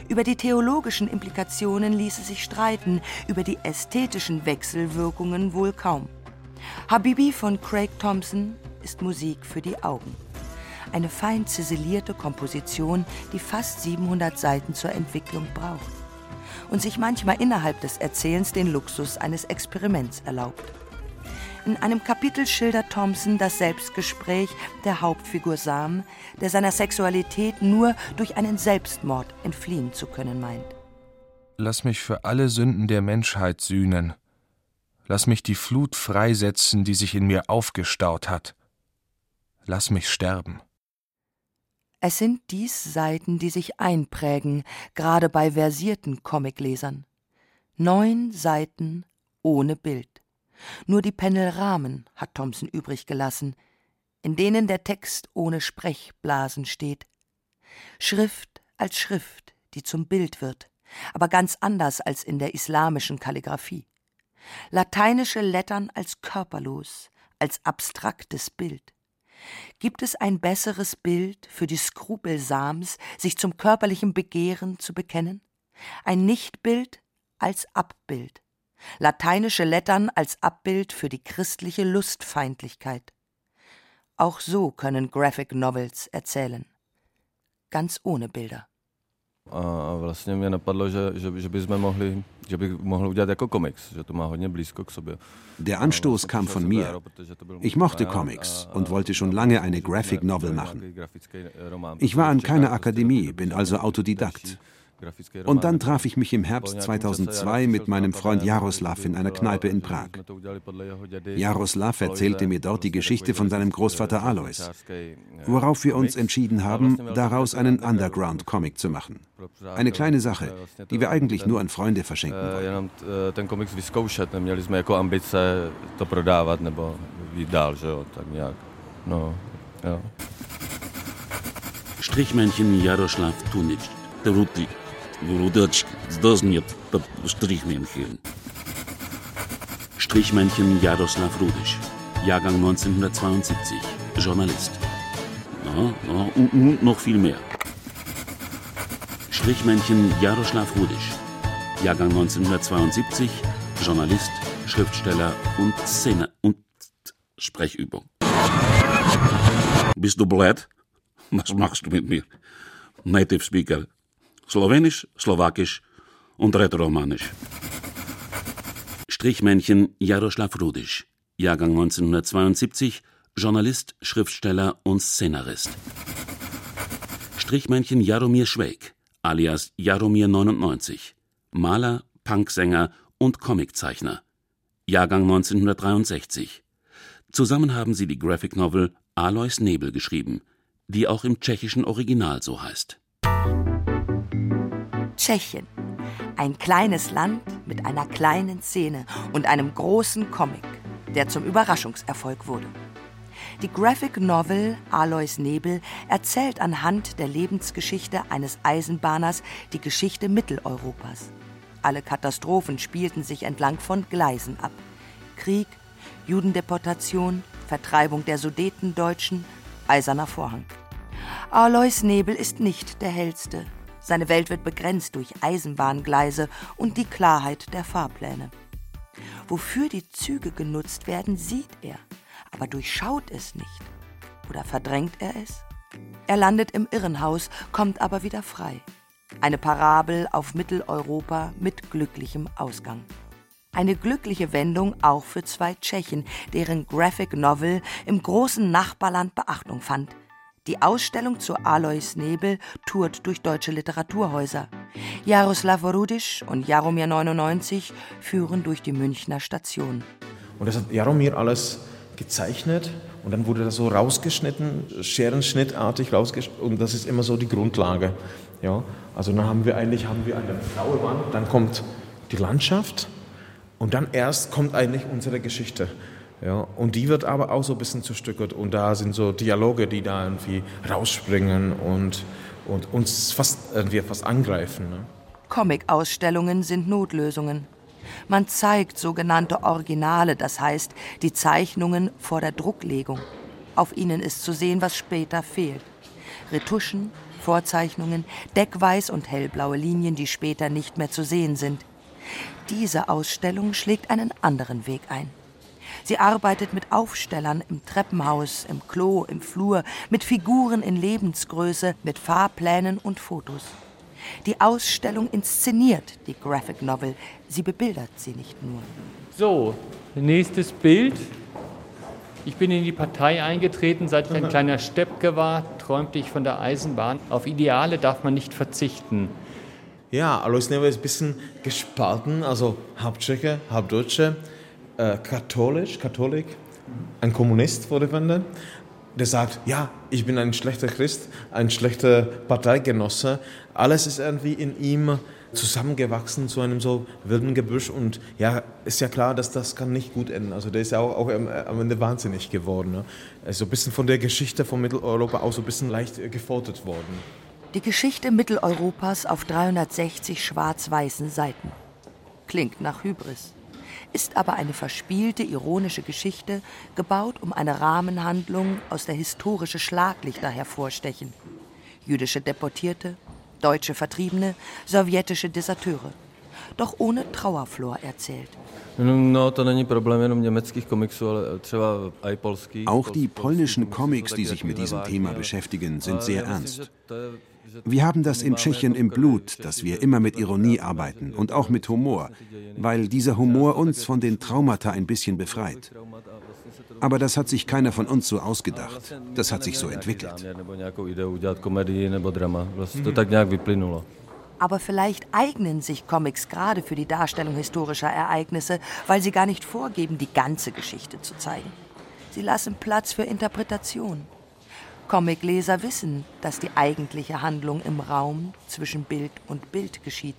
Über die theologischen Implikationen ließe sich streiten, über die ästhetischen Wechselwirkungen wohl kaum. Habibi von Craig Thompson ist Musik für die Augen. Eine fein ziselierte Komposition, die fast 700 Seiten zur Entwicklung braucht und sich manchmal innerhalb des Erzählens den Luxus eines Experiments erlaubt. In einem Kapitel schildert Thompson das Selbstgespräch der Hauptfigur Sam, der seiner Sexualität nur durch einen Selbstmord entfliehen zu können meint. Lass mich für alle Sünden der Menschheit sühnen. Lass mich die Flut freisetzen, die sich in mir aufgestaut hat. Lass mich sterben. Es sind dies Seiten, die sich einprägen, gerade bei versierten Comiclesern. Neun Seiten ohne Bild. Nur die Panelrahmen hat Thompson übrig gelassen, in denen der Text ohne Sprechblasen steht. Schrift als Schrift, die zum Bild wird, aber ganz anders als in der islamischen Kalligraphie. Lateinische Lettern als körperlos, als abstraktes Bild. Gibt es ein besseres Bild für die Skrupel Sams, sich zum körperlichen Begehren zu bekennen? Ein Nichtbild als Abbild. Lateinische Lettern als Abbild für die christliche Lustfeindlichkeit. Auch so können Graphic Novels erzählen. Ganz ohne Bilder. A vlastně mě napadlo, že, že, že bychom mohli, že bych mohl udělat jako komiks, že to má hodně blízko k sobě. Der Anstoß kam von mir. Ich mochte Comics und wollte schon lange eine Graphic Novel machen. Ich war an keiner Akademie, bin also Autodidakt. Und dann traf ich mich im Herbst 2002 mit meinem Freund Jaroslav in einer Kneipe in Prag. Jaroslav erzählte mir dort die Geschichte von seinem Großvater Alois, worauf wir uns entschieden haben, daraus einen Underground-Comic zu machen. Eine kleine Sache, die wir eigentlich nur an Freunde verschenken wollen. Ten komiks vyzkoušet, neměli jsme jako ambice to prodávat nebo jít dál, že jo, tak nějak. No, ja. Strichmännchen Jaroslav Tunic, der Rudlik. Rudacz, das nicht, das Strichmännchen. Strichmännchen Jaroslav Rudisch, Jahrgang 1972, Journalist. Ja, ja, und, und noch viel mehr. Strichmännchen Jaroslav Rudisch, Jahrgang 1972, Journalist, Schriftsteller und Szene und Sprechübung. Bist du blöd? Was machst du mit mir? Native Speaker. Slowenisch, Slowakisch und Rätoromanisch. Strichmännchen Jaroslav Rudisch, Jahrgang 1972, Journalist, Schriftsteller und Szenarist. Strichmännchen Jaromir Schweig, alias Jaromir 99, Maler, Punksänger und Comiczeichner. Jahrgang 1963. Zusammen haben sie die Graphic Novel Alois Nebel geschrieben, die auch im tschechischen Original so heißt. Tschechien. Ein kleines Land mit einer kleinen Szene und einem großen Comic, der zum Überraschungserfolg wurde. Die Graphic Novel Alois Nebel erzählt anhand der Lebensgeschichte eines Eisenbahners die Geschichte Mitteleuropas. Alle Katastrophen spielten sich entlang von Gleisen ab. Krieg, Judendeportation, Vertreibung der Sudetendeutschen, Eiserner Vorhang. Alois Nebel ist nicht der hellste, seine Welt wird begrenzt durch Eisenbahngleise und die Klarheit der Fahrpläne. Wofür die Züge genutzt werden, sieht er, aber durchschaut es nicht. Oder verdrängt er es? Er landet im Irrenhaus, kommt aber wieder frei. Eine Parabel auf Mitteleuropa mit glücklichem Ausgang. Eine glückliche Wendung auch für zwei Tschechen, deren Graphic Novel im großen Nachbarland Beachtung fand – die Ausstellung zu Alois Nebel tourt durch deutsche Literaturhäuser. Jaroslav Rudisch und Jaromir 99 führen durch die Münchner Station. Und das hat Jaromir alles gezeichnet und dann wurde das so rausgeschnitten, scherenschnittartig rausgeschnitten und das ist immer so die Grundlage. Ja, also dann haben wir eigentlich haben wir eine blaue Wand, dann kommt die Landschaft und dann erst kommt eigentlich unsere Geschichte. Ja, und die wird aber auch so ein bisschen zerstückelt und da sind so Dialoge, die da irgendwie rausspringen und, und uns fast irgendwie fast angreifen. Ne? Comic-Ausstellungen sind Notlösungen. Man zeigt sogenannte Originale, das heißt die Zeichnungen vor der Drucklegung. Auf ihnen ist zu sehen, was später fehlt. Retuschen, Vorzeichnungen, deckweiß und hellblaue Linien, die später nicht mehr zu sehen sind. Diese Ausstellung schlägt einen anderen Weg ein. Sie arbeitet mit Aufstellern im Treppenhaus, im Klo, im Flur, mit Figuren in Lebensgröße, mit Fahrplänen und Fotos. Die Ausstellung inszeniert die Graphic Novel, sie bebildert sie nicht nur. So, nächstes Bild. Ich bin in die Partei eingetreten, seit ich ein kleiner Steppke war, träumte ich von der Eisenbahn. Auf Ideale darf man nicht verzichten. Ja, Alois Nebel ist ein bisschen gespalten, also halb Tscheche, halb Deutsche äh, katholisch, Katholik, ein Kommunist wurde verwendet, der sagt, ja, ich bin ein schlechter Christ, ein schlechter Parteigenosse. Alles ist irgendwie in ihm zusammengewachsen zu einem so wilden Gebüsch und ja, ist ja klar, dass das kann nicht gut enden. Also der ist ja auch, auch am Ende wahnsinnig geworden. Ne? Also ein bisschen von der Geschichte von Mitteleuropa auch so ein bisschen leicht äh, gefordert worden. Die Geschichte Mitteleuropas auf 360 schwarz-weißen Seiten. Klingt nach Hybris. Ist aber eine verspielte, ironische Geschichte, gebaut um eine Rahmenhandlung, aus der historische Schlaglichter hervorstechen. Jüdische Deportierte, deutsche Vertriebene, sowjetische Deserteure. Doch ohne Trauerflor erzählt. Auch die polnischen Comics, die sich mit diesem Thema beschäftigen, sind sehr ernst. Wir haben das in Tschechien im Blut, dass wir immer mit Ironie arbeiten und auch mit Humor, weil dieser Humor uns von den Traumata ein bisschen befreit. Aber das hat sich keiner von uns so ausgedacht. Das hat sich so entwickelt. Aber vielleicht eignen sich Comics gerade für die Darstellung historischer Ereignisse, weil sie gar nicht vorgeben, die ganze Geschichte zu zeigen. Sie lassen Platz für Interpretation. Comicleser wissen, dass die eigentliche Handlung im Raum zwischen Bild und Bild geschieht.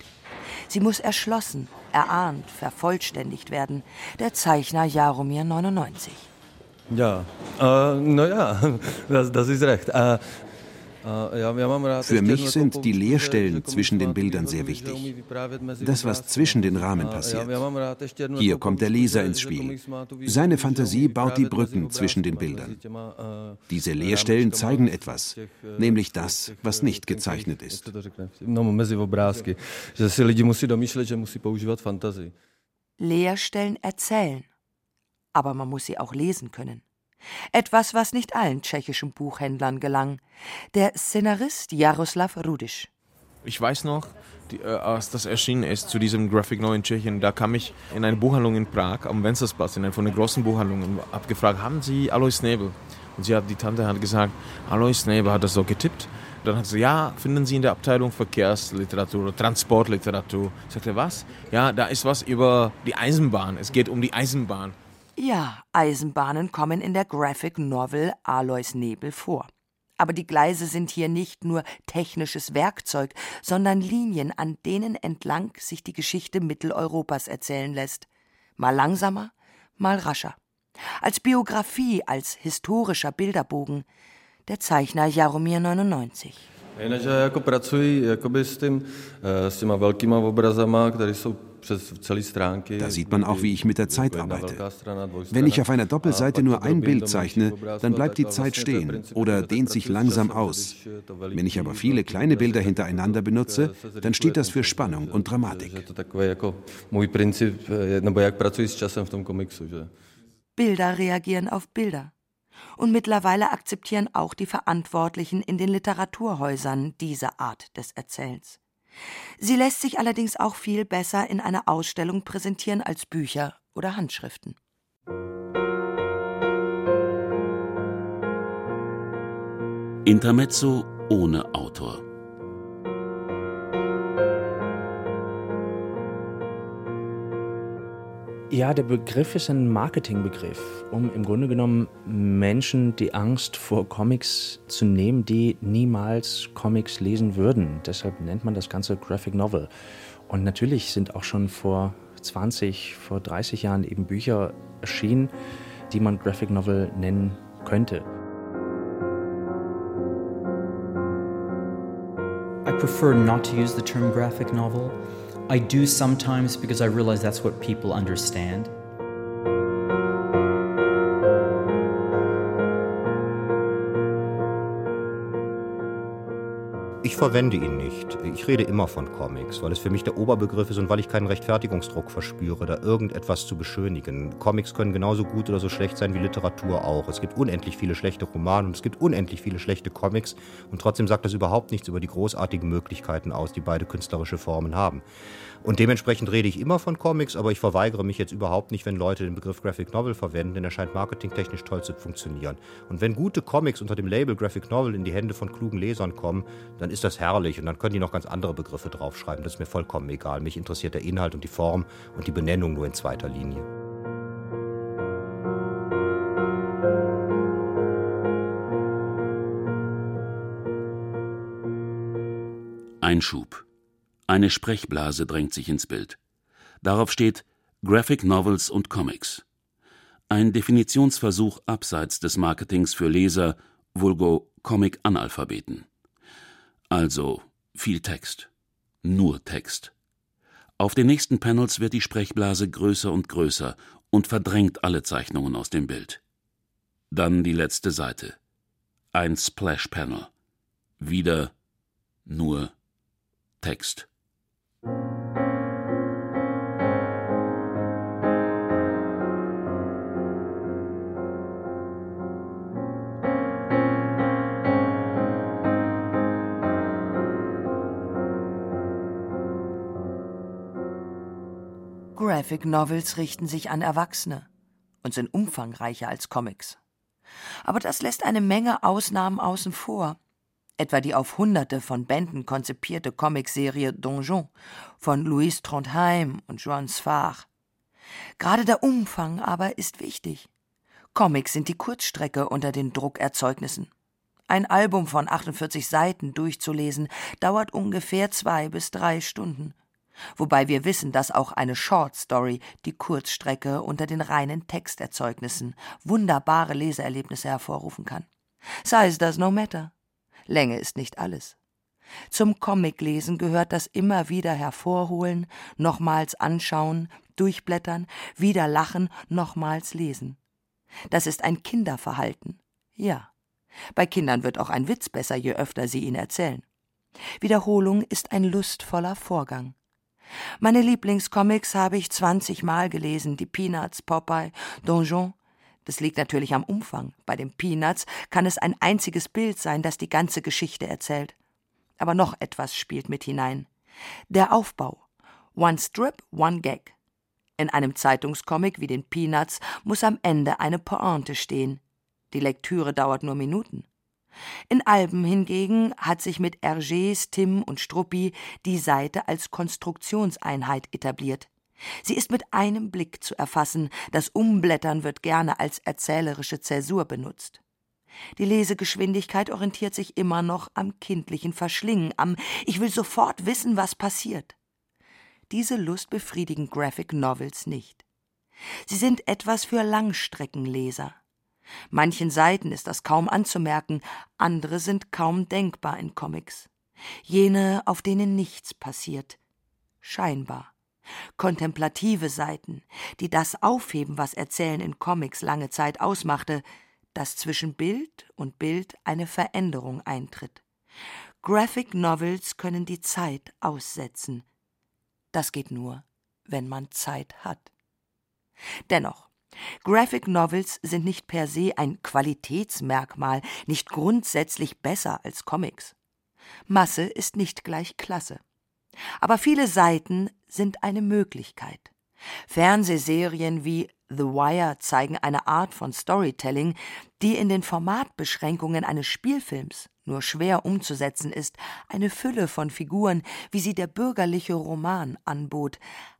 Sie muss erschlossen, erahnt, vervollständigt werden. Der Zeichner Jaromir 99. Ja, äh, naja, das, das ist recht. Äh, für mich sind die Leerstellen zwischen den Bildern sehr wichtig. Das, was zwischen den Rahmen passiert. Hier kommt der Leser ins Spiel. Seine Fantasie baut die Brücken zwischen den Bildern. Diese Leerstellen zeigen etwas, nämlich das, was nicht gezeichnet ist. Leerstellen erzählen, aber man muss sie auch lesen können. Etwas, was nicht allen tschechischen Buchhändlern gelang. Der Szenarist Jaroslav Rudisch. Ich weiß noch, die, äh, als das erschienen ist zu diesem Graphic Novel in Tschechien, da kam ich in eine Buchhandlung in Prag am Wenzelsplatz, in eine von den großen Buchhandlungen, und habe gefragt, haben Sie Alois Nebel? Und sie hat, die Tante hat gesagt, Alois Nebel hat das so getippt. Dann hat sie, ja, finden Sie in der Abteilung Verkehrsliteratur oder Transportliteratur. Ich sagte, was? Ja, da ist was über die Eisenbahn. Es geht um die Eisenbahn. Ja, Eisenbahnen kommen in der Graphic Novel Alois Nebel vor. Aber die Gleise sind hier nicht nur technisches Werkzeug, sondern Linien, an denen entlang sich die Geschichte Mitteleuropas erzählen lässt. Mal langsamer, mal rascher. Als Biografie, als historischer Bilderbogen. Der Zeichner Jaromir 99. Jinak já jako pracuji jakoby s, tím, s těma velkýma obrazama, které da sieht man auch, wie ich mit der Zeit arbeite. Wenn ich auf einer Doppelseite nur ein Bild zeichne, dann bleibt die Zeit stehen oder dehnt sich langsam aus. Wenn ich aber viele kleine Bilder hintereinander benutze, dann steht das für Spannung und Dramatik. Bilder reagieren auf Bilder. Und mittlerweile akzeptieren auch die Verantwortlichen in den Literaturhäusern diese Art des Erzählens. Sie lässt sich allerdings auch viel besser in einer Ausstellung präsentieren als Bücher oder Handschriften. Intermezzo ohne Autor. Ja, der Begriff ist ein Marketingbegriff, um im Grunde genommen Menschen die Angst vor Comics zu nehmen, die niemals Comics lesen würden. Deshalb nennt man das Ganze Graphic Novel. Und natürlich sind auch schon vor 20, vor 30 Jahren eben Bücher erschienen, die man Graphic Novel nennen könnte. I prefer not to use the term graphic novel. I do sometimes because I realize that's what people understand. Ich verwende ihn nicht. Ich rede immer von Comics, weil es für mich der Oberbegriff ist und weil ich keinen Rechtfertigungsdruck verspüre, da irgendetwas zu beschönigen. Comics können genauso gut oder so schlecht sein wie Literatur auch. Es gibt unendlich viele schlechte Romane und es gibt unendlich viele schlechte Comics und trotzdem sagt das überhaupt nichts über die großartigen Möglichkeiten aus, die beide künstlerische Formen haben. Und dementsprechend rede ich immer von Comics, aber ich verweigere mich jetzt überhaupt nicht, wenn Leute den Begriff Graphic Novel verwenden, denn er scheint marketingtechnisch toll zu funktionieren. Und wenn gute Comics unter dem Label Graphic Novel in die Hände von klugen Lesern kommen, dann ist das herrlich und dann können die noch ganz andere Begriffe draufschreiben. Das ist mir vollkommen egal. Mich interessiert der Inhalt und die Form und die Benennung nur in zweiter Linie. Einschub. Eine Sprechblase drängt sich ins Bild. Darauf steht Graphic Novels und Comics. Ein Definitionsversuch abseits des Marketings für Leser, vulgo Comic-Analphabeten. Also viel Text. Nur Text. Auf den nächsten Panels wird die Sprechblase größer und größer und verdrängt alle Zeichnungen aus dem Bild. Dann die letzte Seite. Ein Splash-Panel. Wieder nur Text. Graphic Novels richten sich an Erwachsene und sind umfangreicher als Comics. Aber das lässt eine Menge Ausnahmen außen vor, etwa die auf Hunderte von Bänden konzipierte Comicserie Donjon von Louis Trondheim und Joan Sfar. Gerade der Umfang aber ist wichtig. Comics sind die Kurzstrecke unter den Druckerzeugnissen. Ein Album von 48 Seiten durchzulesen dauert ungefähr zwei bis drei Stunden. Wobei wir wissen, dass auch eine Short Story, die Kurzstrecke unter den reinen Texterzeugnissen, wunderbare Leseerlebnisse hervorrufen kann. Size does no matter. Länge ist nicht alles. Zum Comiclesen gehört das immer wieder hervorholen, nochmals anschauen, durchblättern, wieder lachen, nochmals lesen. Das ist ein Kinderverhalten. Ja. Bei Kindern wird auch ein Witz besser, je öfter sie ihn erzählen. Wiederholung ist ein lustvoller Vorgang. Meine Lieblingscomics habe ich 20 Mal gelesen, die Peanuts, Popeye, Donjon. Das liegt natürlich am Umfang. Bei den Peanuts kann es ein einziges Bild sein, das die ganze Geschichte erzählt. Aber noch etwas spielt mit hinein. Der Aufbau. One Strip, One Gag. In einem Zeitungscomic wie den Peanuts muss am Ende eine Pointe stehen. Die Lektüre dauert nur Minuten. In Alben hingegen hat sich mit Hergés, Tim und Struppi die Seite als Konstruktionseinheit etabliert. Sie ist mit einem Blick zu erfassen, das Umblättern wird gerne als erzählerische Zäsur benutzt. Die Lesegeschwindigkeit orientiert sich immer noch am kindlichen Verschlingen, am Ich will sofort wissen, was passiert. Diese Lust befriedigen Graphic Novels nicht. Sie sind etwas für Langstreckenleser. Manchen Seiten ist das kaum anzumerken, andere sind kaum denkbar in Comics. Jene, auf denen nichts passiert. Scheinbar. Kontemplative Seiten, die das aufheben, was Erzählen in Comics lange Zeit ausmachte, dass zwischen Bild und Bild eine Veränderung eintritt. Graphic Novels können die Zeit aussetzen. Das geht nur, wenn man Zeit hat. Dennoch, Graphic Novels sind nicht per se ein Qualitätsmerkmal, nicht grundsätzlich besser als Comics. Masse ist nicht gleich Klasse. Aber viele Seiten sind eine Möglichkeit. Fernsehserien wie The Wire zeigen eine Art von Storytelling, die in den Formatbeschränkungen eines Spielfilms nur schwer umzusetzen ist, eine Fülle von Figuren, wie sie der bürgerliche Roman anbot,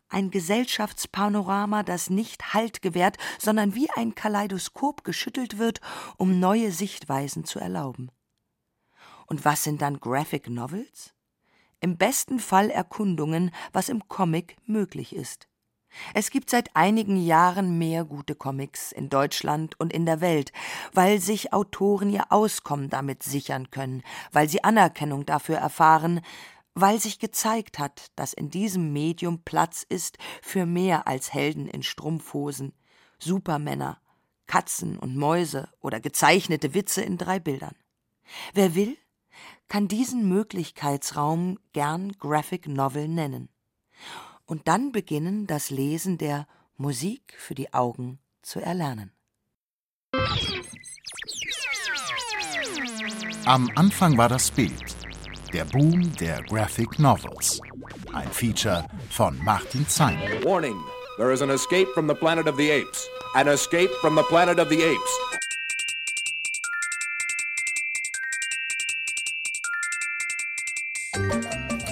ein Gesellschaftspanorama, das nicht Halt gewährt, sondern wie ein Kaleidoskop geschüttelt wird, um neue Sichtweisen zu erlauben. Und was sind dann Graphic Novels? Im besten Fall Erkundungen, was im Comic möglich ist. Es gibt seit einigen Jahren mehr gute Comics in Deutschland und in der Welt, weil sich Autoren ihr Auskommen damit sichern können, weil sie Anerkennung dafür erfahren, weil sich gezeigt hat, dass in diesem Medium Platz ist für mehr als Helden in Strumpfhosen, Supermänner, Katzen und Mäuse oder gezeichnete Witze in drei Bildern. Wer will, kann diesen Möglichkeitsraum gern Graphic Novel nennen. Und dann beginnen, das Lesen der Musik für die Augen zu erlernen. Am Anfang war das Bild der Boom der Graphic Novels. Ein Feature von Martin Zein. Warning, there is an escape from the planet of the apes. An escape from the planet of the apes.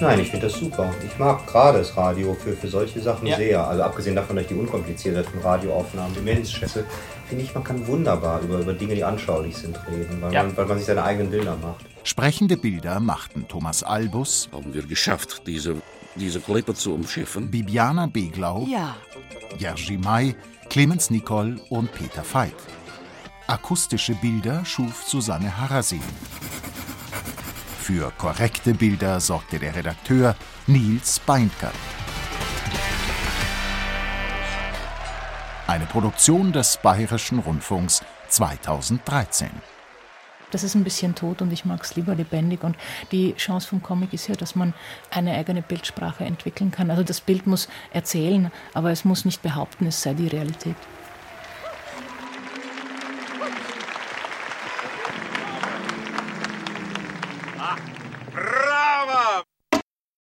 Nein, ich finde das super. Ich mag gerade das Radio für, für solche Sachen Ja. sehr. Also abgesehen davon, dass ich die unkomplizierteren Radioaufnahmen immens schätze, finde ich, man kann wunderbar über, über Dinge, die anschaulich sind, reden, weil, Ja. man, weil man sich seine eigenen Bilder macht. Sprechende Bilder machten Thomas Albus. Haben wir geschafft, diese, diese Klippe zu umschiffen? Bibiana Beglau. Ja. Jerzy May, Clemens Nicol und Peter Veit. Akustische Bilder schuf Susanne Harasin. Für korrekte Bilder sorgte der Redakteur Nils Beindker. Eine Produktion des Bayerischen Rundfunks 2013. Das ist ein bisschen tot und ich mag es lieber lebendig. Und die Chance vom Comic ist ja, dass man eine eigene Bildsprache entwickeln kann. Also das Bild muss erzählen, aber es muss nicht behaupten, es sei die Realität.